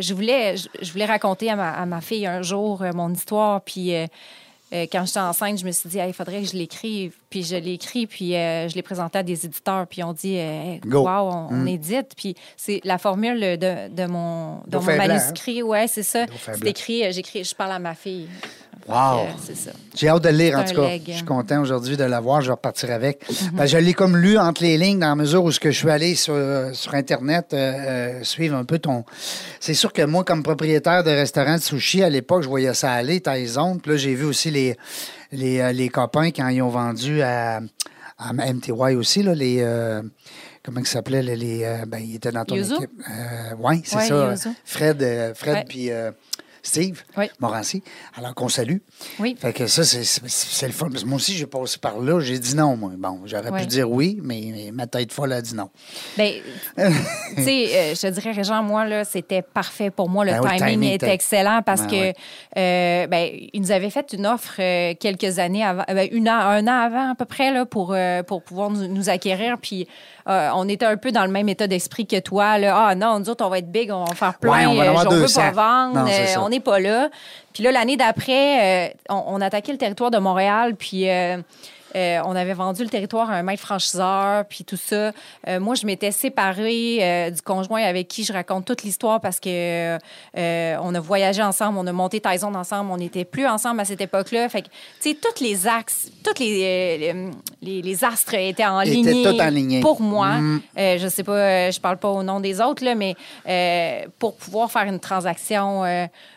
je, voulais, je, voulais raconter à ma, à ma fille un jour mon histoire, puis... euh, euh, quand j'étais enceinte, je me suis dit, Hey, il faudrait que je l'écrive. Puis je l'ai écrit, puis euh, je l'ai présenté à des éditeurs, puis on dit, euh, Hey. Mm. wow, on, on édite. Puis c'est la formule de, de mon, de mon Dauphin blanc, manuscrit. Ouais, c'est ça. C'est écrit, euh, j'écris, je parle à ma fille. Wow. Euh, c'est ça. J'ai hâte de le lire, en tout cas. leg. Je suis content aujourd'hui de l'avoir. Je vais repartir avec. Ben, je l'ai comme lu entre les lignes dans la mesure où ce que je suis allé sur, sur Internet euh, euh, suivre un peu ton... C'est sûr que moi, comme propriétaire de restaurant de sushi, à l'époque, je voyais ça aller, Tyson. Puis là, j'ai vu aussi les, les, euh, les copains quand ils ont vendu à, à MTY aussi, là, les... euh, Comment ils s'appelaient? Les, les, euh, ben, ils étaient dans ton Yuzu? équipe. oui, c'est Ouais, ça. Yuzu. Fred, euh, Fred puis euh, Steve Oui. Morancy. Alors qu'on salue. Oui. Fait que ça, c'est- le fun. Parce que moi aussi, j'ai passé par là. J'ai dit non, moi. Bon, j'aurais pu dire oui, mais, mais ma tête folle a dit non. Ben, tu sais, euh, je te dirais, Régent, moi, là, c'était parfait pour moi. Le Ben timing, timing était excellent parce Ben que, ouais. euh, ben, ils nous avaient fait une offre euh, quelques années avant, une an, un an avant à peu près, là, pour, pour pouvoir nous, nous acquérir. Puis, euh, on était un peu dans le même état d'esprit que toi. Là. Ah non, nous autres, on va être big, on va faire plein. Ouais, on euh, on veut 200. pas vendre, Non, euh, on n'est pas là. Puis là, l'année d'après, on, on attaquait le territoire de Montréal, puis euh, on avait vendu le territoire à un maître franchiseur, puis tout ça. Euh, moi, je m'étais séparée euh, du conjoint avec qui je raconte toute l'histoire parce que on a voyagé ensemble, on a monté Tyson ensemble, on n'était plus ensemble à cette époque-là. Fait que, tu sais, tous les axes, tous les, les, les astres étaient en ligne pour moi. Mm. Je sais pas, je parle pas au nom des autres, là, mais pour pouvoir faire une transaction,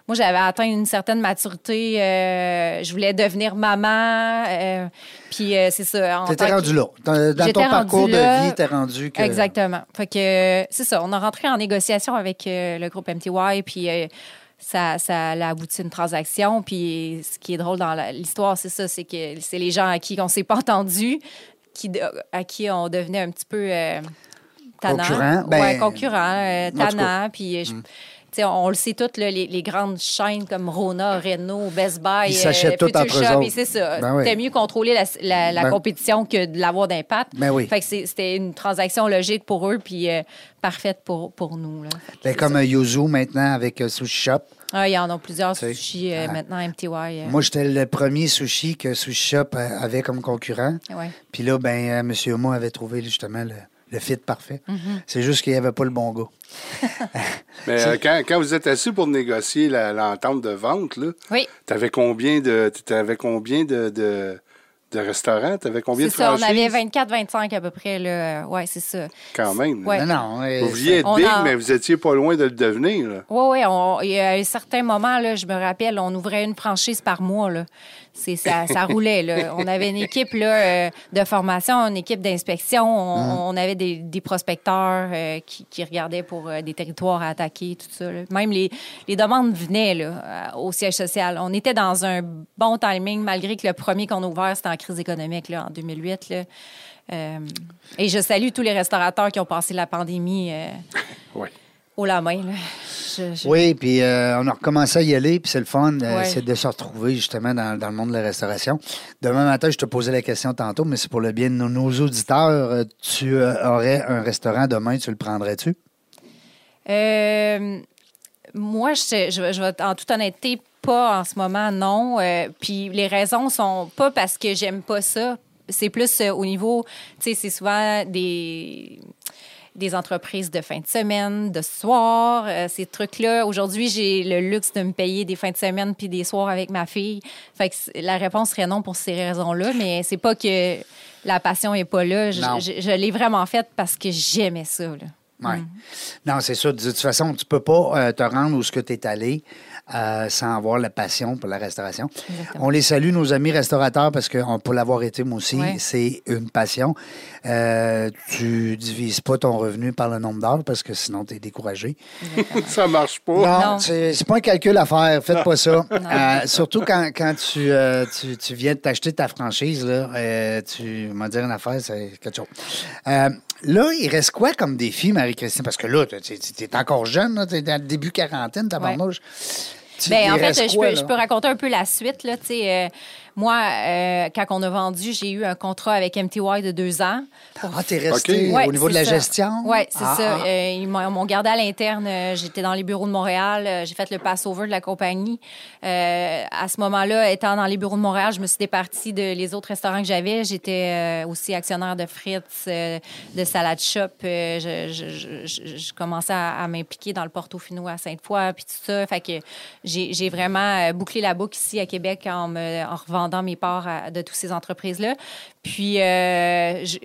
moi, j'avais atteint une certaine maturité. euh, je voulais devenir maman. euh, puis euh, c'est ça. T'étais que- rendu là. Dans, ton parcours de vie, t'es rendu que. Exactement. Fait que c'est ça. On a rentré en négociation avec le groupe MTY, puis ça, ça a abouti à une transaction. Puis ce qui est drôle dans l'histoire, c'est ça, c'est que c'est les gens à qui on s'est pas entendu, qui, à qui on devenait un petit peu tannant. Concurrent, ben, ouais, concurrent, euh, tannant. Puis je- tu on, le sait toutes, là, les, les grandes chaînes comme Rona, Renault, Best Buy, Ils s'achètent euh, entre eux Shop, c'est ça. Ben oui. C'était mieux contrôler la, la- la Ben- compétition que de l'avoir d'impact. Ben oui. Fait que c'est- c'était une transaction logique pour eux, puis euh, parfaite pour, pour nous. Là. Ben, comme ça. euh, Yuzu maintenant avec Sushi Shop. Ah, il y en a plusieurs sushis euh, ah. maintenant, MTY. euh, Moi, j'étais le premier sushi que Sushi Shop avait comme concurrent. ouais. Puis là, ben, M. Homo avait trouvé justement le, le fit parfait. Mm-hmm. C'est juste qu'il n'y avait pas le bon gars. Mais euh, quand, quand vous êtes assis pour négocier l'entente de vente, là, Oui, t'avais combien de t'avais combien de, de, de restaurants? T'avais combien c'est de ça. On avait 24-25 à peu près. Là. Ouais, c'est ça. Quand même. Ouais. Non, non. Vous vouliez être big, a- mais vous étiez pas loin de le devenir. Oui, oui. Il y a un certain moment, là, je me rappelle, on ouvrait une franchise par mois. Là. Ça, ça roulait. Là. On avait une équipe là, euh, de formation, une équipe d'inspection. On, on avait des, des prospecteurs euh, qui, qui regardaient pour euh, des territoires à attaquer, tout ça. là. Même les, les demandes venaient là, au siège social. On était dans un bon timing, malgré que le premier qu'on a ouvert, c'était en crise économique là, en 2008. Là. Euh, et je salue tous les restaurateurs qui ont passé la pandémie Oui. Haut la main. Là. Je- je- Oui, puis euh, on a recommencé à y aller, puis c'est le fun, euh, Ouais. c'est de se retrouver justement dans, dans le monde de la restauration. Demain matin, je te posais la question tantôt, mais c'est pour le bien de nos, nos auditeurs. Euh, Tu euh, aurais un restaurant demain, tu le prendrais-tu? Euh, moi, je, je, je vais en toute honnêteté pas en ce moment, non. Puis les raisons sont pas parce que j'aime pas ça. C'est plus au niveau, tu sais, c'est souvent des des entreprises de fin de semaine, de soir, euh, ces trucs-là. Aujourd'hui, j'ai le luxe de me payer des fins de semaine puis des soirs avec ma fille. Fait que c- la réponse serait non pour ces raisons-là, mais c'est pas que la passion est pas là. Je, Non. je- je l'ai vraiment faite parce que j'aimais ça. Là. Oui. Non, c'est ça. De toute façon, tu peux pas euh, te rendre où ce que tu es allé euh, sans avoir la passion pour la restauration. Exactement. On les salue, nos amis restaurateurs, parce que on- pour l'avoir été, moi aussi, Ouais. c'est une passion. Euh, tu divises pas ton revenu par le nombre d'heures parce que sinon, tu es découragé. Ça marche pas. Non, Non. c'est c'est pas un calcul à faire. Faites pas ça. Euh, surtout quand, quand tu, euh, tu, tu viens de t'acheter ta franchise, là, euh, tu m'as dire une affaire, c'est quelque chose. Euh, là, il reste quoi comme défi, Marie-Christine? Parce que là, tu es encore jeune, tu es dans le début quarantaine, ta Ouais. Ben, il en fait, je, peux, je peux raconter un peu la suite. Là, euh, moi, euh, quand on a vendu, j'ai eu un contrat avec MTY de deux ans. pour- Ah, t'es resté. Ouais, au niveau de la ça. gestion? Oui, c'est Ah, ça. ah. Euh, ils m'ont gardé à l'interne. Euh, J'étais dans les bureaux de Montréal. J'ai fait le pass-over de la compagnie. Euh, à ce moment-là, étant dans les bureaux de Montréal, je me suis départie de les autres restaurants que j'avais. J'étais aussi actionnaire de Fritz, euh, de Salade Shop. Je, je- je- je- je commençais à, à m'impliquer dans le Portofino à Sainte-Foy, puis tout ça. Fait que j'ai vraiment bouclé la boucle ici à Québec en, me, en revendant mes parts à- de toutes ces entreprises-là. Puis, euh, je,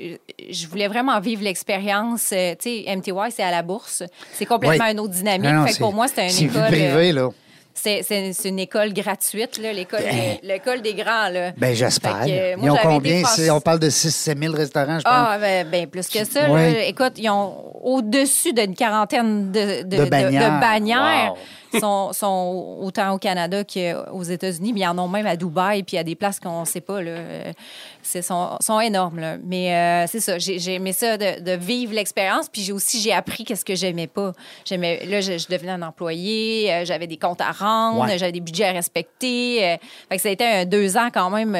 je voulais vraiment vivre l'expérience. Euh, Tu sais, MTY, c'est à la bourse. C'est complètement une autre dynamique. Non, fait que pour moi, c'était une C'est école. vie euh, là. c'est, une école gratuite, l'école, Ben. des grands. Là. Ben, j'espère. Ils ont combien? On parle de 6-7 000 restaurants, je pense. Ah, ben, ben, plus que ça. Là. Écoute, ils ont au-dessus d'une quarantaine de, de, De bannières. bannières. Wow. Sont, sont autant au Canada qu'aux États-Unis, mais ils en ont même à Dubaï, puis a des places qu'on ne sait pas. Là. C'est, sont, sont énormes. Là. Mais euh, c'est ça, j'ai, j'ai aimé ça de, de vivre l'expérience, puis j'ai aussi j'ai appris qu'est-ce que j'aimais pas. J'aimais, là, je, je devenais un employé, euh, j'avais des comptes à rendre, Ouais. j'avais des budgets à respecter. euh, fait que ça a été un deux ans quand même.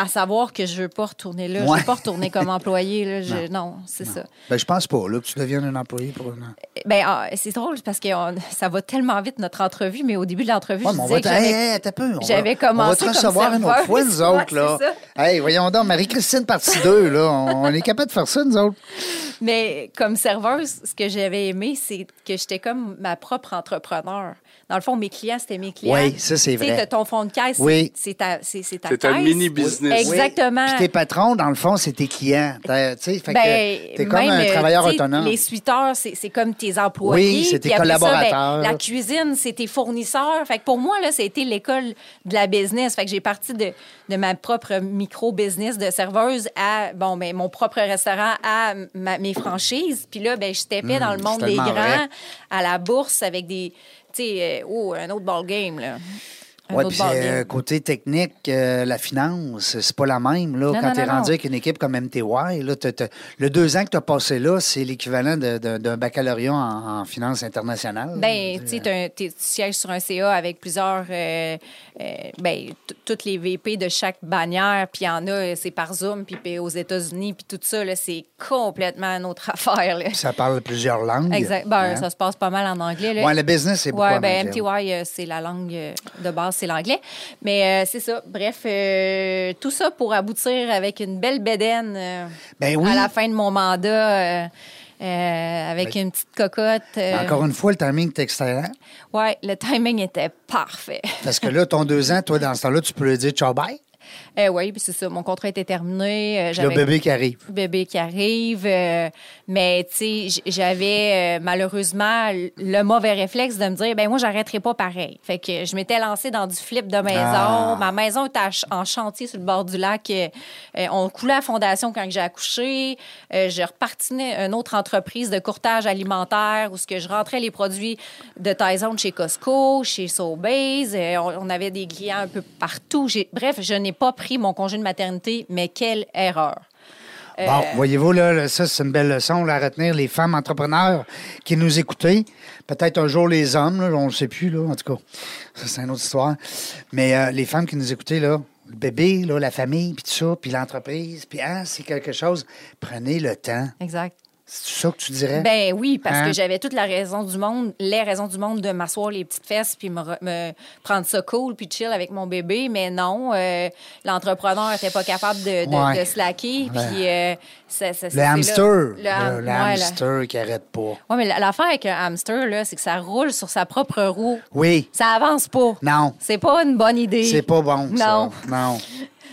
À savoir que je veux pas retourner là. Je veux pas retourner comme employé. Là. Je- non, c'est ça. Ben, je pense pas, là, que tu deviennes un employé pour un an. Ben, ah, c'est drôle parce que on- ça va tellement vite notre entrevue, mais au début de l'entrevue, Ouais, je on disais va que j'avais- Hey, hey, attends un peu. On va- commencé On va te comme recevoir une autre fois, nous autres, là. Hey, voyons donc, Marie-Christine, partie 2, là. On est capable de faire ça, nous autres. Mais comme serveuse, ce que j'avais aimé, c'est que j'étais comme ma propre entrepreneur. Dans le fond, mes clients, c'était mes clients. Oui, ça, c'est Tu sais, vrai. t'as ton fonds de caisse, Oui. c'est ta, c'est, c'est ta C'est un mini-business. Exactement. Puis tes patrons, dans le fond, c'est tes clients. T'as- Tu sais, fait Ben, que t'es comme même, un euh, travailleur tu autonome. Les suiteurs, c'est c'est comme tes employés. Oui, c'est tes ça, ben, collaborateurs. la cuisine, c'est tes fournisseurs. Fait que pour moi, là, ça a été l'école de la business. Fait que j'ai parti de, de ma propre micro-business de serveuse à bon, ben, mon propre restaurant, à ma- mes franchises. Puis là, ben, je tapais dans le monde des grands, vrai. à la bourse avec des. Tu sais, euh, oh, un autre ball-game, là. Oui, puis euh, côté technique, euh, la finance, c'est pas la même. Là, Non, quand tu es non, rendu non. avec une équipe comme MTY, là, le deux ans que tu as passé là, c'est l'équivalent d'un baccalauréat en, en finance internationale. Ben, tu sièges sur un CA avec plusieurs, euh, euh, ben, toutes les VP de chaque bannière, puis il y en a, c'est par Zoom, puis aux États-Unis, puis tout ça, c'est complètement une autre affaire. Là. Ça parle plusieurs langues. Exact. Ben, Hein? ça se passe pas mal en anglais. Ouais, le business, c'est beaucoup Ouais, en ben, anglais. MTY, c'est la langue de base, c'est l'anglais. Mais euh, c'est ça. Bref, euh, tout ça pour aboutir avec une belle bédaine euh, Ben oui. à la fin de mon mandat, avec une petite cocotte. euh, Encore une fois, le timing est excellent. Ouais, le timing était parfait. Parce que là, ton deux ans, toi, dans ce temps-là, tu peux lui dire ciao bye. Euh, oui, puis c'est ça. Mon contrat était terminé. euh, Le bébé qui arrive. bébé qui arrive. euh, mais, tu sais, j'avais euh, malheureusement le mauvais réflexe de me dire, ben moi, j'arrêterai pas pareil. Fait que je m'étais lancée dans du flip de maison. Ah. Ma maison était à en chantier sur le bord du lac. On coulait la fondation quand j'ai accouché. Je repartinais une autre entreprise de courtage alimentaire où ce que je rentrais les produits de Tyson chez Costco, chez Sobeys. On, avait des clients un peu partout. Bref, je n'ai pas pris mon congé de maternité, mais quelle erreur. Euh, Bon, voyez-vous, là, ça, c'est une belle leçon là, à retenir. Les femmes entrepreneurs qui nous écoutaient, peut-être un jour les hommes, là, on ne sait plus, là, en tout cas. Ça, c'est une autre histoire. Mais euh, les femmes qui nous écoutaient, là, le bébé, là, la famille, puis tout ça, puis l'entreprise, puis hein, c'est quelque chose. Prenez le temps. Exact. C'est ça que tu dirais? Ben oui, parce Hein? que j'avais toute la raison du monde, les raisons du monde de m'asseoir les petites fesses puis me, re- me prendre ça cool puis chill avec mon bébé. Mais non, euh, l'entrepreneur n'était pas capable de, de, Ouais. de slacker. Puis euh, ça, ça- le là- hamster. le ouais, hamster qui arrête pas. Ouais, mais l'affaire avec un hamster, là, c'est que ça roule sur sa propre roue. Oui. Ça avance pas. Non. C'est pas une bonne idée. C'est pas bon, ça. Non.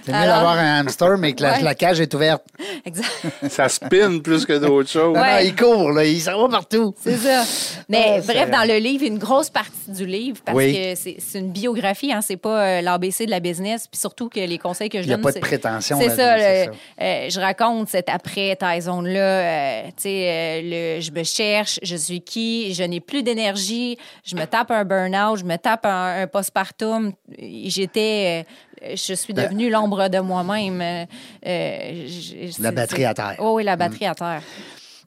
C'est mieux Alors- d'avoir un hamster, mais que la, Ouais. la cage est ouverte. Exact. Ça spin plus que d'autres choses. Non, Ouais. non, il court, là, il s'en va partout. C'est ça. Mais Ah, bref, dans le livre, une grosse partie du livre, parce Oui. que c'est une biographie, hein, c'est pas euh, l'ABC de la business, puis surtout que les conseils que je Il y a donne. pas de prétention C'est ça, le- euh, je raconte cet après Tyson-là. euh, tu sais, euh, le- je me cherche, je suis qui, je n'ai plus d'énergie, je me tape un burn-out, je me tape un, un postpartum. J'étais. Je suis Ben devenue l'ombre de moi-même. euh, euh, La batterie à terre. Oh oui, la batterie à terre.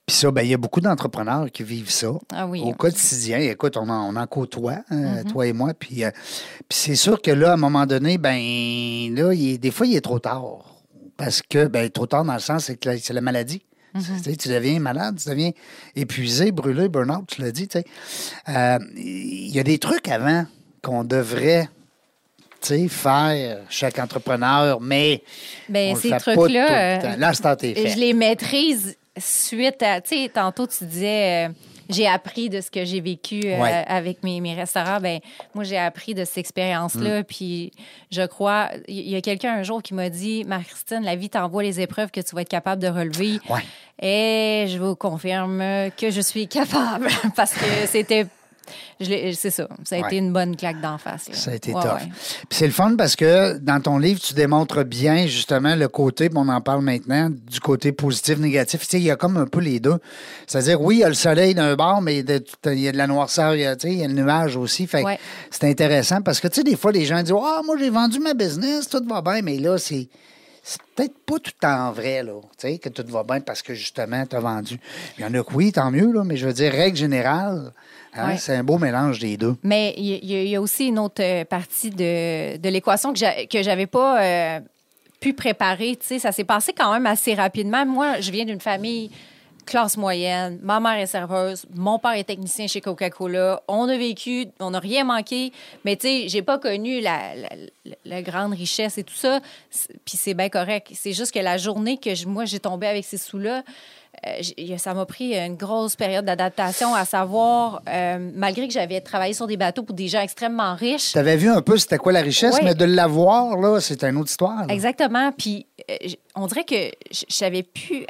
Puis ça, ben, il y a beaucoup d'entrepreneurs qui vivent ça Ah oui. au quotidien. Écoute, on en, on en côtoie, hein, toi et moi. Puis, euh, puis c'est sûr que là, à un moment donné, ben là, il est- des fois, il est trop tard. Parce que, ben, trop tard dans le sens, c'est que c'est la maladie. Tu sais, Tu deviens malade, tu deviens épuisé, brûlé, burn-out, tu l'as dit. tu sais. Euh, Il y a des trucs avant qu'on devrait faire, chaque entrepreneur, mais Ben, on ces trucs-là, euh. Là. Je les maîtrise suite à. Tu sais, tantôt, tu disais. euh, j'ai appris de ce que j'ai vécu euh, Ouais. avec mes, mes restaurants. Ben, moi, j'ai appris de cette Mm. expérience-là. Puis, je crois, il y a quelqu'un un jour qui m'a dit Marie-Christine, la vie t'envoie les épreuves que tu vas être capable de relever. Ouais. Et je vous confirme que je suis capable parce que c'était. C'est ça. Ça a Ouais. été une bonne claque d'en face. là. Ça a été Ouais, tough. ouais. Puis c'est le fun parce que dans ton livre, tu démontres bien justement le côté, on en parle maintenant, du côté positif, négatif. Tu sais, il y a comme un peu les deux. C'est-à-dire, oui, il y a le soleil d'un bord, mais il y a de la noirceur, il y a, tu sais, il y a le nuage aussi. Fait que c'est intéressant parce que, tu sais, des fois, les gens disent, ah, moi, j'ai vendu ma business, tout va bien, mais là, c'est. C'est peut-être pas tout le temps vrai, là, tu sais, que tout va bien parce que justement, tu as vendu. Il y en a que oui, tant mieux, là, mais je veux dire, règle générale, hein, Ouais. c'est un beau mélange des deux. Mais il y, a- y aussi une autre euh, partie de, de l'équation que j'a- que j'avais pas euh, pu préparer. Tu sais, ça s'est passé quand même assez rapidement. Moi, je viens d'une famille classe moyenne. Ma mère est serveuse. Mon père est technicien chez Coca-Cola. On a vécu, on n'a rien manqué. Mais tu sais, j'ai pas connu la, la- la- grande richesse et tout ça. Puis c'est bien correct. C'est juste que la journée que je- moi, j'ai tombé avec ces sous-là, ça m'a pris une grosse période d'adaptation, à savoir, euh, malgré que j'avais travaillé sur des bateaux pour des gens extrêmement riches. Tu avais vu un peu c'était quoi la richesse, Ouais. mais de l'avoir, là, c'est une autre histoire. là. Exactement. Puis euh, on dirait que je savais plus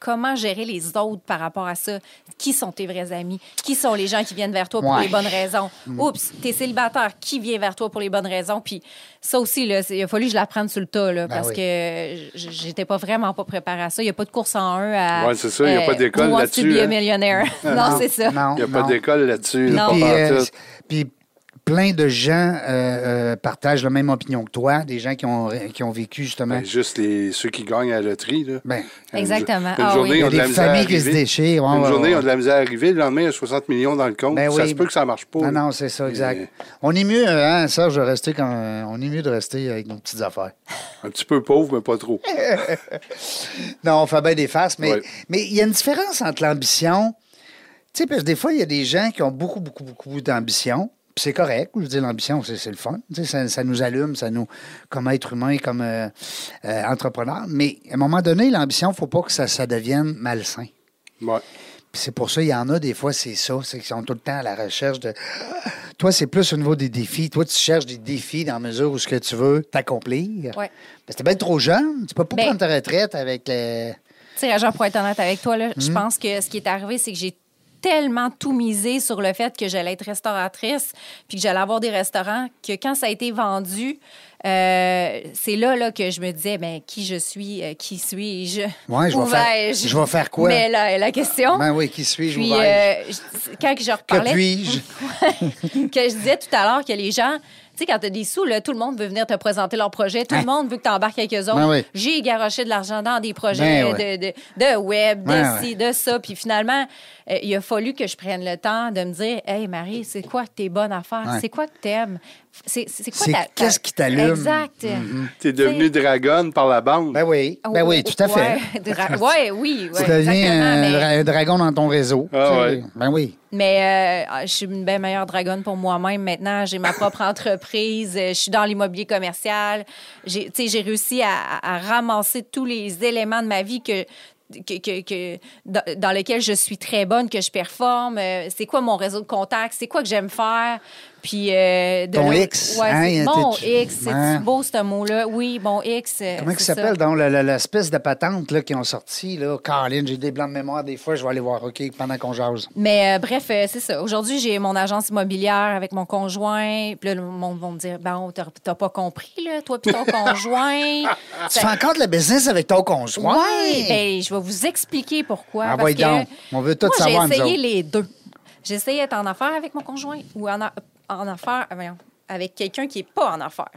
comment gérer les autres par rapport à ça? Qui sont tes vrais amis? Qui sont les gens qui viennent vers toi pour Ouais. Mm. les bonnes raisons? Oups, t'es célibataire. Qui vient vers toi pour les bonnes raisons? Puis ça aussi, là, il a fallu que je l'apprenne sur le tas, là, Ben parce oui. que j'étais pas vraiment pas préparée à ça. Il n'y a pas de course en un à... Ouais, c'est ça, il y a pas d'école wants là-dessus, hein. millionaire. non, c'est ça. Non, Il n'y a pas d'école là-dessus. là. Puis, euh, puis plein de gens euh, euh, partagent la même opinion que toi, des gens qui ont, qui ont vécu justement. Ben, juste les, ceux qui gagnent à la loterie. Là. Ben, Exactement. Une Ah journée, oui. il y ils a de la des misère familles qui se déchirent. ouais, Une ouais, journée, ouais. ont de la misère à arriver. Le lendemain, il y a 60 millions dans le compte. Ben ça oui. se peut que ça ne marche pas. Ah là. non, c'est ça, exact. Mais- On est mieux, hein, Serge, de rester quand, on est mieux de rester avec nos petites affaires. Un petit peu pauvre, mais pas trop. Non, on fait bien des faces, mais Ouais. mais il y a une différence entre l'ambition. Tu sais, parce que des fois, il y a des gens qui ont beaucoup, beaucoup, beaucoup d'ambition. C'est correct. Je veux dire, l'ambition, c'est c'est le fun. Tu sais, ça, ça nous allume, ça nous, comme être humain, comme euh, euh, entrepreneur. Mais à un moment donné, l'ambition, il ne faut pas que ça, ça devienne malsain. Ouais. Puis c'est pour ça, il y en a des fois, c'est ça, c'est qu'ils sont tout le temps à la recherche de. Toi, c'est plus au niveau des défis. Toi, tu cherches des défis dans la mesure où ce que tu veux t'accomplir. Ouais. Parce que t'es bien trop jeune. Tu peux pas Ben- prendre ta retraite avec les. Tu sais, Rajan, pour être honnête avec toi, là, Hmm. je pense que ce qui est arrivé, c'est que j'ai tellement tout misé sur le fait que j'allais être restauratrice puis que j'allais avoir des restaurants que quand ça a été vendu, euh, c'est là, là que je me disais, ben, qui je suis, euh, qui suis-je, Ouais, je où vais faire- vais-je? je vais faire quoi? Mais la, la question... Ben oui, qui suis-je? Puis, euh, je- quand je Que reparlais... puis-je? que je disais tout à l'heure que les gens, sais, quand tu as des sous, là, tout le monde veut venir te présenter leur projet. Tout Hein? le monde veut que tu embarques avec eux autres. Ben oui. J'ai garoché de l'argent dans des projets Ben ouais. de, de, de web, de Ben ci, ouais. de ça. Puis finalement, euh, il a fallu que je prenne le temps de me dire Hey, Marie, c'est quoi tes bonnes affaires? Ouais. C'est quoi que t'aimes? C'est quoi ta- qu'est-ce qui t'allume? Exact. Tu es devenu dragonne par la bande. Ben oui, ben oui, tout à fait. Ouais, dra- ouais, oui, ouais, tu deviens un, mais- un dragon dans ton réseau. Ah ouais. Ben oui. Mais euh, je suis une bien meilleure dragonne pour moi-même maintenant. J'ai ma propre entreprise. euh, Je suis dans l'immobilier commercial. J'ai tu sais, j'ai réussi à, ramasser tous les éléments de ma vie que, que, que- que- dans, dans lesquels je suis très bonne, que je performe. Euh, C'est quoi mon réseau de contacts? C'est quoi que j'aime faire? Puis euh, de Ton là- X, Ouais, hein, X, c'est hein. beau ce mot-là? Oui, mon X. euh, Comment il s'appelle donc le- le- l'espèce de patente là, qui ont sorti? Là? Caroline, j'ai des blancs de mémoire des fois, je vais aller voir OK pendant qu'on jase. Mais euh, bref, euh, c'est ça. Aujourd'hui, j'ai mon agence immobilière avec mon conjoint. Puis là, le monde va me dire Bon, t'as t'as pas compris, là, toi puis ton conjoint? Tu fais encore de la business avec ton conjoint? Oui, ben, je vais vous expliquer pourquoi. Ah, parce voyons que donc. On veut tout moi, savoir, J'ai essayé les deux. Essayé d'être en affaires avec mon conjoint ou en, a- en affaires voyons, avec quelqu'un qui n'est pas en affaires.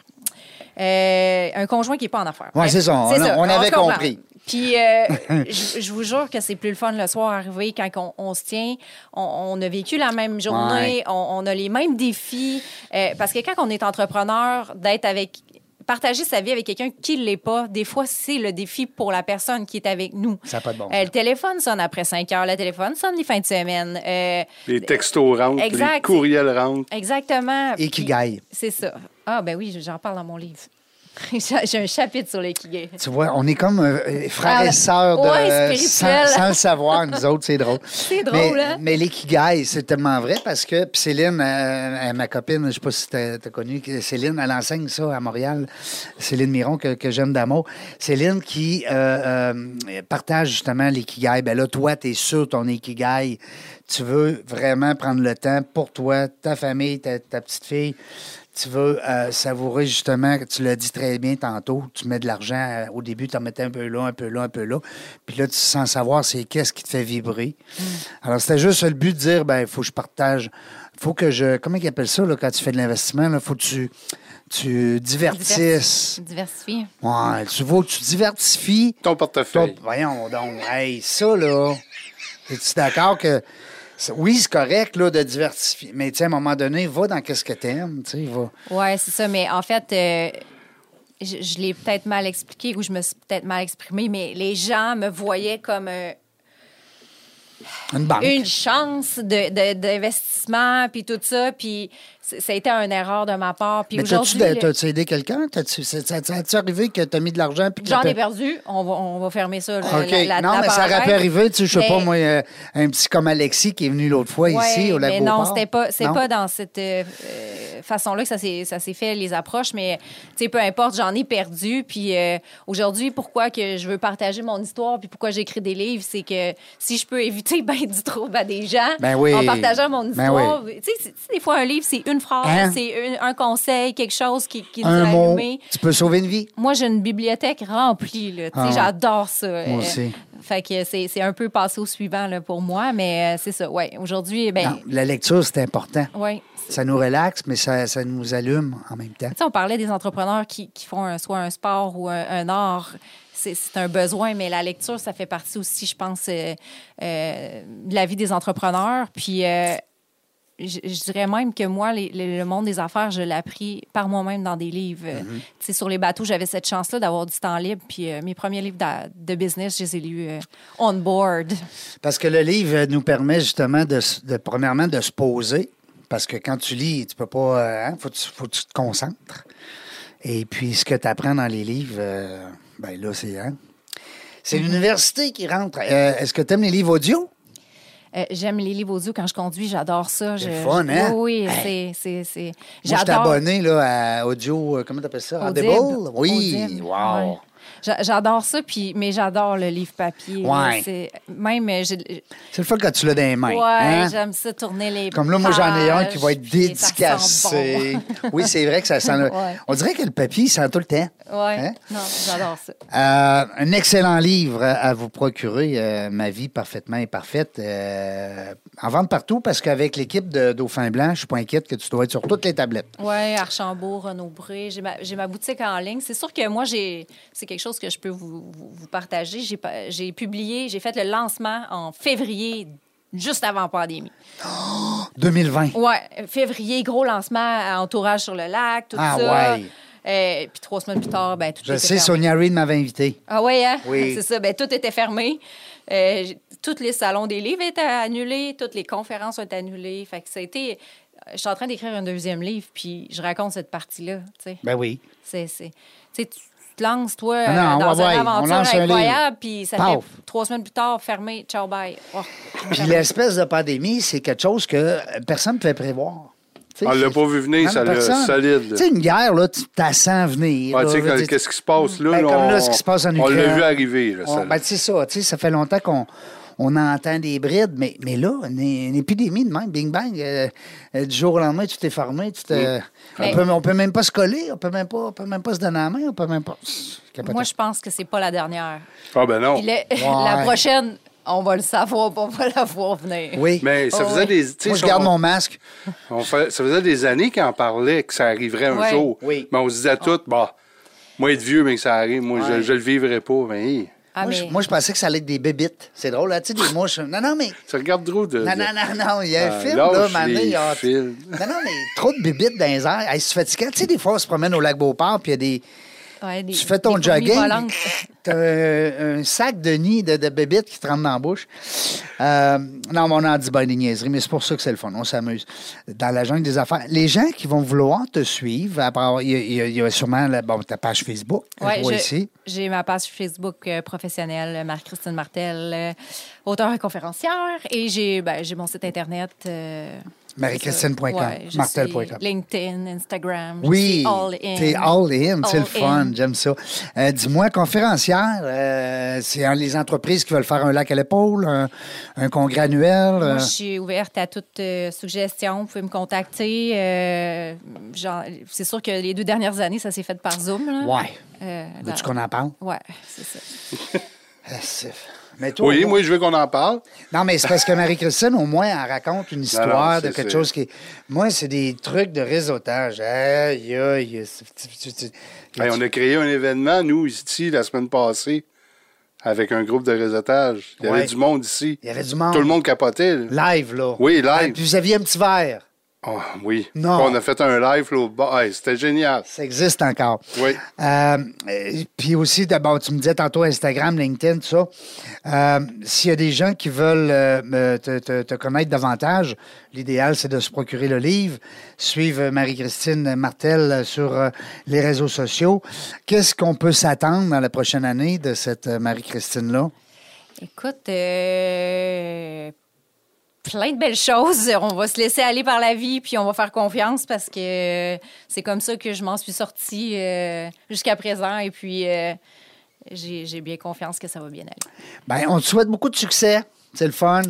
Euh, un conjoint qui n'est pas en affaires. Bref, c'est ça. On- on avait compris. Puis, euh, je, je vous jure que c'est plus le fun le soir arrivé quand on, on se tient. On, on a vécu la même journée, Ouais. on, on a les mêmes défis. Euh, parce que quand on est entrepreneur, d'être avec. Partager sa vie avec quelqu'un qui ne l'est pas, des fois, c'est le défi pour la personne qui est avec nous. Ça n'a pas de bon Euh, le téléphone sonne après 5 heures, le téléphone sonne les fins de semaine. Euh, Les textos rentrent, Exact. les courriels rentrent. exactement. Et Puis- Ikigai. C'est ça. Ah, ben oui, j'en parle dans mon livre. J'ai un chapitre sur l'ikigai. Tu vois, on est comme euh, frères Ah, et sœurs de, ouais, sans, spirituel. sans le savoir, nous autres, c'est drôle. C'est drôle, mais, hein? Mais l'ikigai, c'est tellement vrai parce que puis Céline, euh, euh, ma copine, je sais pas si tu as connu, Céline, elle enseigne ça à Montréal. Céline Miron, que, que j'aime d'amour. Céline qui euh, euh, partage justement l'ikigai. Ben là, toi, tu es sur ton ikigai. Tu veux vraiment prendre le temps pour toi, ta famille, ta, ta petite fille. Tu veux euh, savourer justement, tu l'as dit très bien tantôt, tu mets de l'argent euh, au début, tu en mettais un peu là, un peu là, un peu là. Puis là, tu sens savoir c'est qu'est-ce qui te fait vibrer. Alors, c'était juste le but de dire, ben, il faut que je partage, faut que je. Comment ils appellent ça là, quand tu fais de l'investissement? Il faut que tu, tu divertisses. Diversifié. Ouais, tu veux que tu diversifies Ton ton- portefeuille. voyons donc, hey, ça là, es-tu d'accord que oui, c'est correct là, de diversifier, mais à un moment donné, va dans qu'est-ce que t'aimes, tu va. Oui, c'est ça. Mais en fait, euh, je, je l'ai peut-être mal expliqué ou je me suis peut-être mal exprimée, mais les gens me voyaient comme euh, Une banque. une chance de- de- d'investissement, puis tout ça. Puis ça a été une erreur de ma part. Puis Mais t'as-tu le- t'as-tu aidé quelqu'un? T'as-tu, arrivé que t'as mis de l'argent? j'en ai per- perdu. On va, on va fermer ça. la- la- non, la mais ça aurait pu arriver, tu sais, je sais pas, moi, euh, un petit comme Alexis qui est venu l'autre fois Ouais, ici, au lac mais non, c'était pas, c'est pas dans cette euh, euh, façon-là que ça s'est, fait, les approches, mais tu sais, peu importe, j'en ai perdu. Puis euh, aujourd'hui, pourquoi que je veux partager mon histoire, puis pourquoi j'écris des livres, c'est que si je peux éviter ben du trouble à des gens Ben oui. en partageant mon Ben histoire. Tu sais, des fois, un livre, c'est une phrase, Hein? c'est un conseil, quelque chose qui, qui Un mot, allumé. tu peux sauver une vie. Moi, j'ai une bibliothèque remplie. Là. Ah. J'adore ça. Moi Euh, aussi. Fait que c'est, c'est un peu passé au suivant là, pour moi, mais euh, c'est ça. Ouais, aujourd'hui, ben, la lecture, c'est important. ouais, Ça nous relaxe, mais ça, ça nous allume en même temps. Tu sais, on parlait des entrepreneurs qui, qui font un- soit un sport ou un, un art. C'est c'est un besoin, mais la lecture, ça fait partie aussi, je pense, euh, euh, de la vie des entrepreneurs. Puis, euh, je, je dirais même que moi, les- les- le monde des affaires, je l'ai appris par moi-même dans des livres. Euh, sais, sur les bateaux, j'avais cette chance-là d'avoir du temps libre. Puis, euh, mes premiers livres de, business, je les ai lus euh, on board. Parce que le livre nous permet justement de, premièrement, de se poser. Parce que quand tu lis, tu peux pas. euh, hein, faut, que tu- faut que tu te concentres. Et puis, ce que tu apprends dans les livres, euh, ben là, c'est. hein, c'est Mm-hmm. l'université qui rentre. Euh, Est-ce que tu aimes les livres audio? Euh, J'aime les livres audio quand je conduis, j'adore ça. C'est Je- fun, hein? Oui, oui, c'est- c'est. Moi, je suis abonné là, à audio. euh, Comment tu appelles ça? Audible. Oui. Wow. ouais. J'a- J'adore ça, puis, mais j'adore le livre papier. Ouais. C'est- Même, euh, j'ai- C'est le fun quand tu l'as dans les mains. ouais, hein? j'aime ça tourner les Comme là, moi, j'en ai un qui va être dédicacé. oui, c'est vrai que ça sent. le- Ouais. On dirait que le papier, il sent tout le temps. Ouais. Hein? Non, j'adore ça. Euh, un excellent livre à vous procurer, euh, Ma vie parfaitement imparfaite. Euh, en vente partout parce qu'avec l'équipe de Dauphin Blanc, je suis pas inquiète que tu dois être sur toutes les tablettes. Oui, Archambault, Renaud-Bré. J'ai ma, j'ai ma boutique en ligne. C'est sûr que moi, j'ai c'est quelque chose que je peux vous, vous- vous partager. J'ai publié, j'ai fait le lancement en février, juste avant la pandémie. 2020. Ouais, février, gros lancement, entourage sur le lac, tout Ah ça. ouais. Euh, puis trois semaines plus tard, ben, tout Je était sais, fermé. Sonia Reid m'avait invité. Ah oui, hein? Oui. C'est ça. Ben, tout était fermé. Euh, tous les salons des livres étaient annulés, toutes les conférences ont été annulées. Fait que ça a été. Je suis en train d'écrire un deuxième livre, puis je raconte cette partie-là. Ben oui. C'est, tu te lances, toi, Ah non, euh, dans ouais, une on aventure incroyable, puis ça Paf. fait trois semaines plus tard, fermé, ciao, bye. Oh, Puis l'espèce de pandémie, c'est quelque chose que personne ne pouvait prévoir. Tu sais, On l'a pas vu venir, ça l'a solide. Tu sais, une guerre, là, tu t'as sens venir. Ouais, tu sais, qu'est-ce qui se passe là? Ben, là, comme là, on- ce qui se passe en On l'a vu arriver. Là, On- ça. ben, c'est ça, tu sais, ça fait longtemps qu'on on entend des brides, mais, mais là, une, une épidémie de même, bing bang, euh, euh, du jour au lendemain, tu t'es fermé, tu t'es- on, Mais- peut, on peut même pas se coller, on peut même pas, on peut même pas se donner la main, on peut même pas. Capotant. Moi, je pense que c'est pas la dernière. Ah, ben non. La prochaine, on va le savoir, on va la voir venir. Oui. Mais ça Oh, faisait oui. des. tu sais, Moi, je garde on- mon masque. on fait- ça faisait des années qu'on parlait que ça arriverait un jour. Oui. Mais on se disait tout, bah, Moi, être vieux, mais que ça arrive, moi, je, Ouais. je le vivrai pas. Mais Ah, moi, je, mais- moi, je pensais que ça allait être des bébites. C'est drôle, là. Tu sais, des mouches. Non, non, mais. tu regardes trop de. Non, non, non, non. Il y a un Ah, film, là, les il y a. Non, non, mais trop de bébites dans les airs. Hey, c'est fatigant. Tu sais, des fois, on se promène au lac Beauport, puis il y a des. Ouais, des- Tu fais ton jogging, t'as un, un sac de nid de, de bébites qui te rentre dans la bouche. Euh, non, mais on en dit ben des niaiseries, mais c'est pour ça que c'est le fun. On s'amuse. Dans la jungle des affaires, les gens qui vont vouloir te suivre, il y, y y a sûrement la- bon, ta page Facebook. Ouais, je ici. J'ai ma page Facebook euh, professionnelle, Marie-Christine Martel, euh, auteure et conférencière. Et j'ai ben, mon site Internet. euh, Mariechristine.com, ouais, martel.com. LinkedIn, Instagram. Oui, all in. t'es all in, c'est le fun, j'aime ça. Euh, Dis-moi, conférencière, euh, c'est les entreprises qui veulent faire un lac à l'épaule, un, un congrès annuel. euh, Moi, je suis ouverte à toute euh, suggestion. Vous pouvez me contacter. euh, c'est sûr que les deux dernières années, ça s'est fait par Zoom. Là. Ouais. Euh, Veux-tu qu'on en parle? Ouais, c'est ça. C'est- Mais toi, Oui, moi, je veux qu'on en parle. Non, mais c'est parce que Marie-Christine, au moins, elle raconte une histoire non, de quelque chose qui. Moi, c'est des trucs de réseautage. Aïe, aïe. Hey, on a créé un événement, nous, ici, la semaine passée, avec un groupe de réseautage. Il y Ouais. avait du monde ici. Il y avait du monde. Tout le monde capotait. là. Live, là. Oui, live. Ah, Puis vous aviez un petit verre. Oh, oui. Non. On a fait un live là, au bas. Hey, C'était génial. Ça existe encore. Oui. Euh, puis aussi, d'abord, tu me disais tantôt Instagram, LinkedIn, tout ça. Euh, S'il y a des gens qui veulent euh, te, te- te connaître davantage, l'idéal, c'est de se procurer le livre, suivre Marie-Christine Martel sur euh, les réseaux sociaux. Qu'est-ce qu'on peut s'attendre dans la prochaine année de cette Marie-Christine-là? Écoute, euh, plein de belles choses. On va se laisser aller par la vie, puis on va faire confiance parce que c'est comme ça que je m'en suis sortie euh, jusqu'à présent. Et puis, euh, j'ai bien confiance que ça va bien aller. Ben, on te souhaite beaucoup de succès. C'est le fun.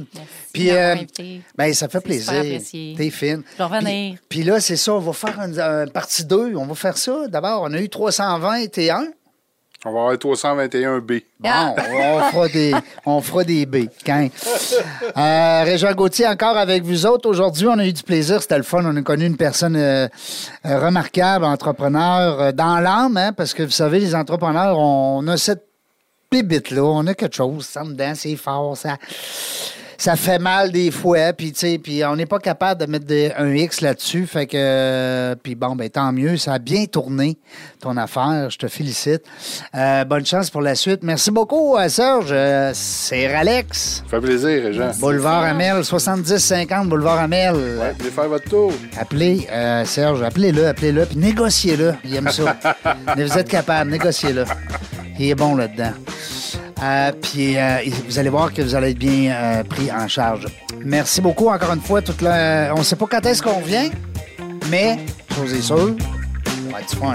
Puis, euh, invité. ben, ça fait plaisir. T'es fine. Je vais revenir. Puis, puis là, c'est ça, on va faire une, une partie 2. On va faire ça. D'abord, on a eu 320 et 1. On va avoir 321 B. Bon, Ah. on fera des, on fera des B. Quand? Euh, Régent Gauthier, encore avec vous autres. Aujourd'hui, on a eu du plaisir. C'était le fun. On a connu une personne euh, remarquable, entrepreneur euh, dans l'âme, hein, parce que vous savez, les entrepreneurs, on, a cette bibite-là. On a quelque chose. Ça me dedans, c'est fort. Ça, ça fait mal des fois. Puis, tu sais, puis on n'est pas capable de mettre des- un X là-dessus. Fait que, euh, puis bon, ben tant mieux. Ça a bien tourné, ton affaire. Je te félicite. Euh, bonne chance pour la suite. Merci beaucoup, euh, Serge. Euh, c'est Alex. Ça fait plaisir, Réjean. Boulevard Amel, 70-50, Boulevard Amel. Ouais, venez faire votre tour. Appelez euh, Serge, appelez-le, appelez-le, puis négociez-le. Il aime ça. Mais vous êtes capable, négociez-le. Il est bon là-dedans. Euh, puis euh, vous allez voir que vous allez être bien euh, pris en charge. Merci beaucoup encore une fois. On ne sait pas quand est-ce qu'on vient, mais chose est sûre, ça va être fun.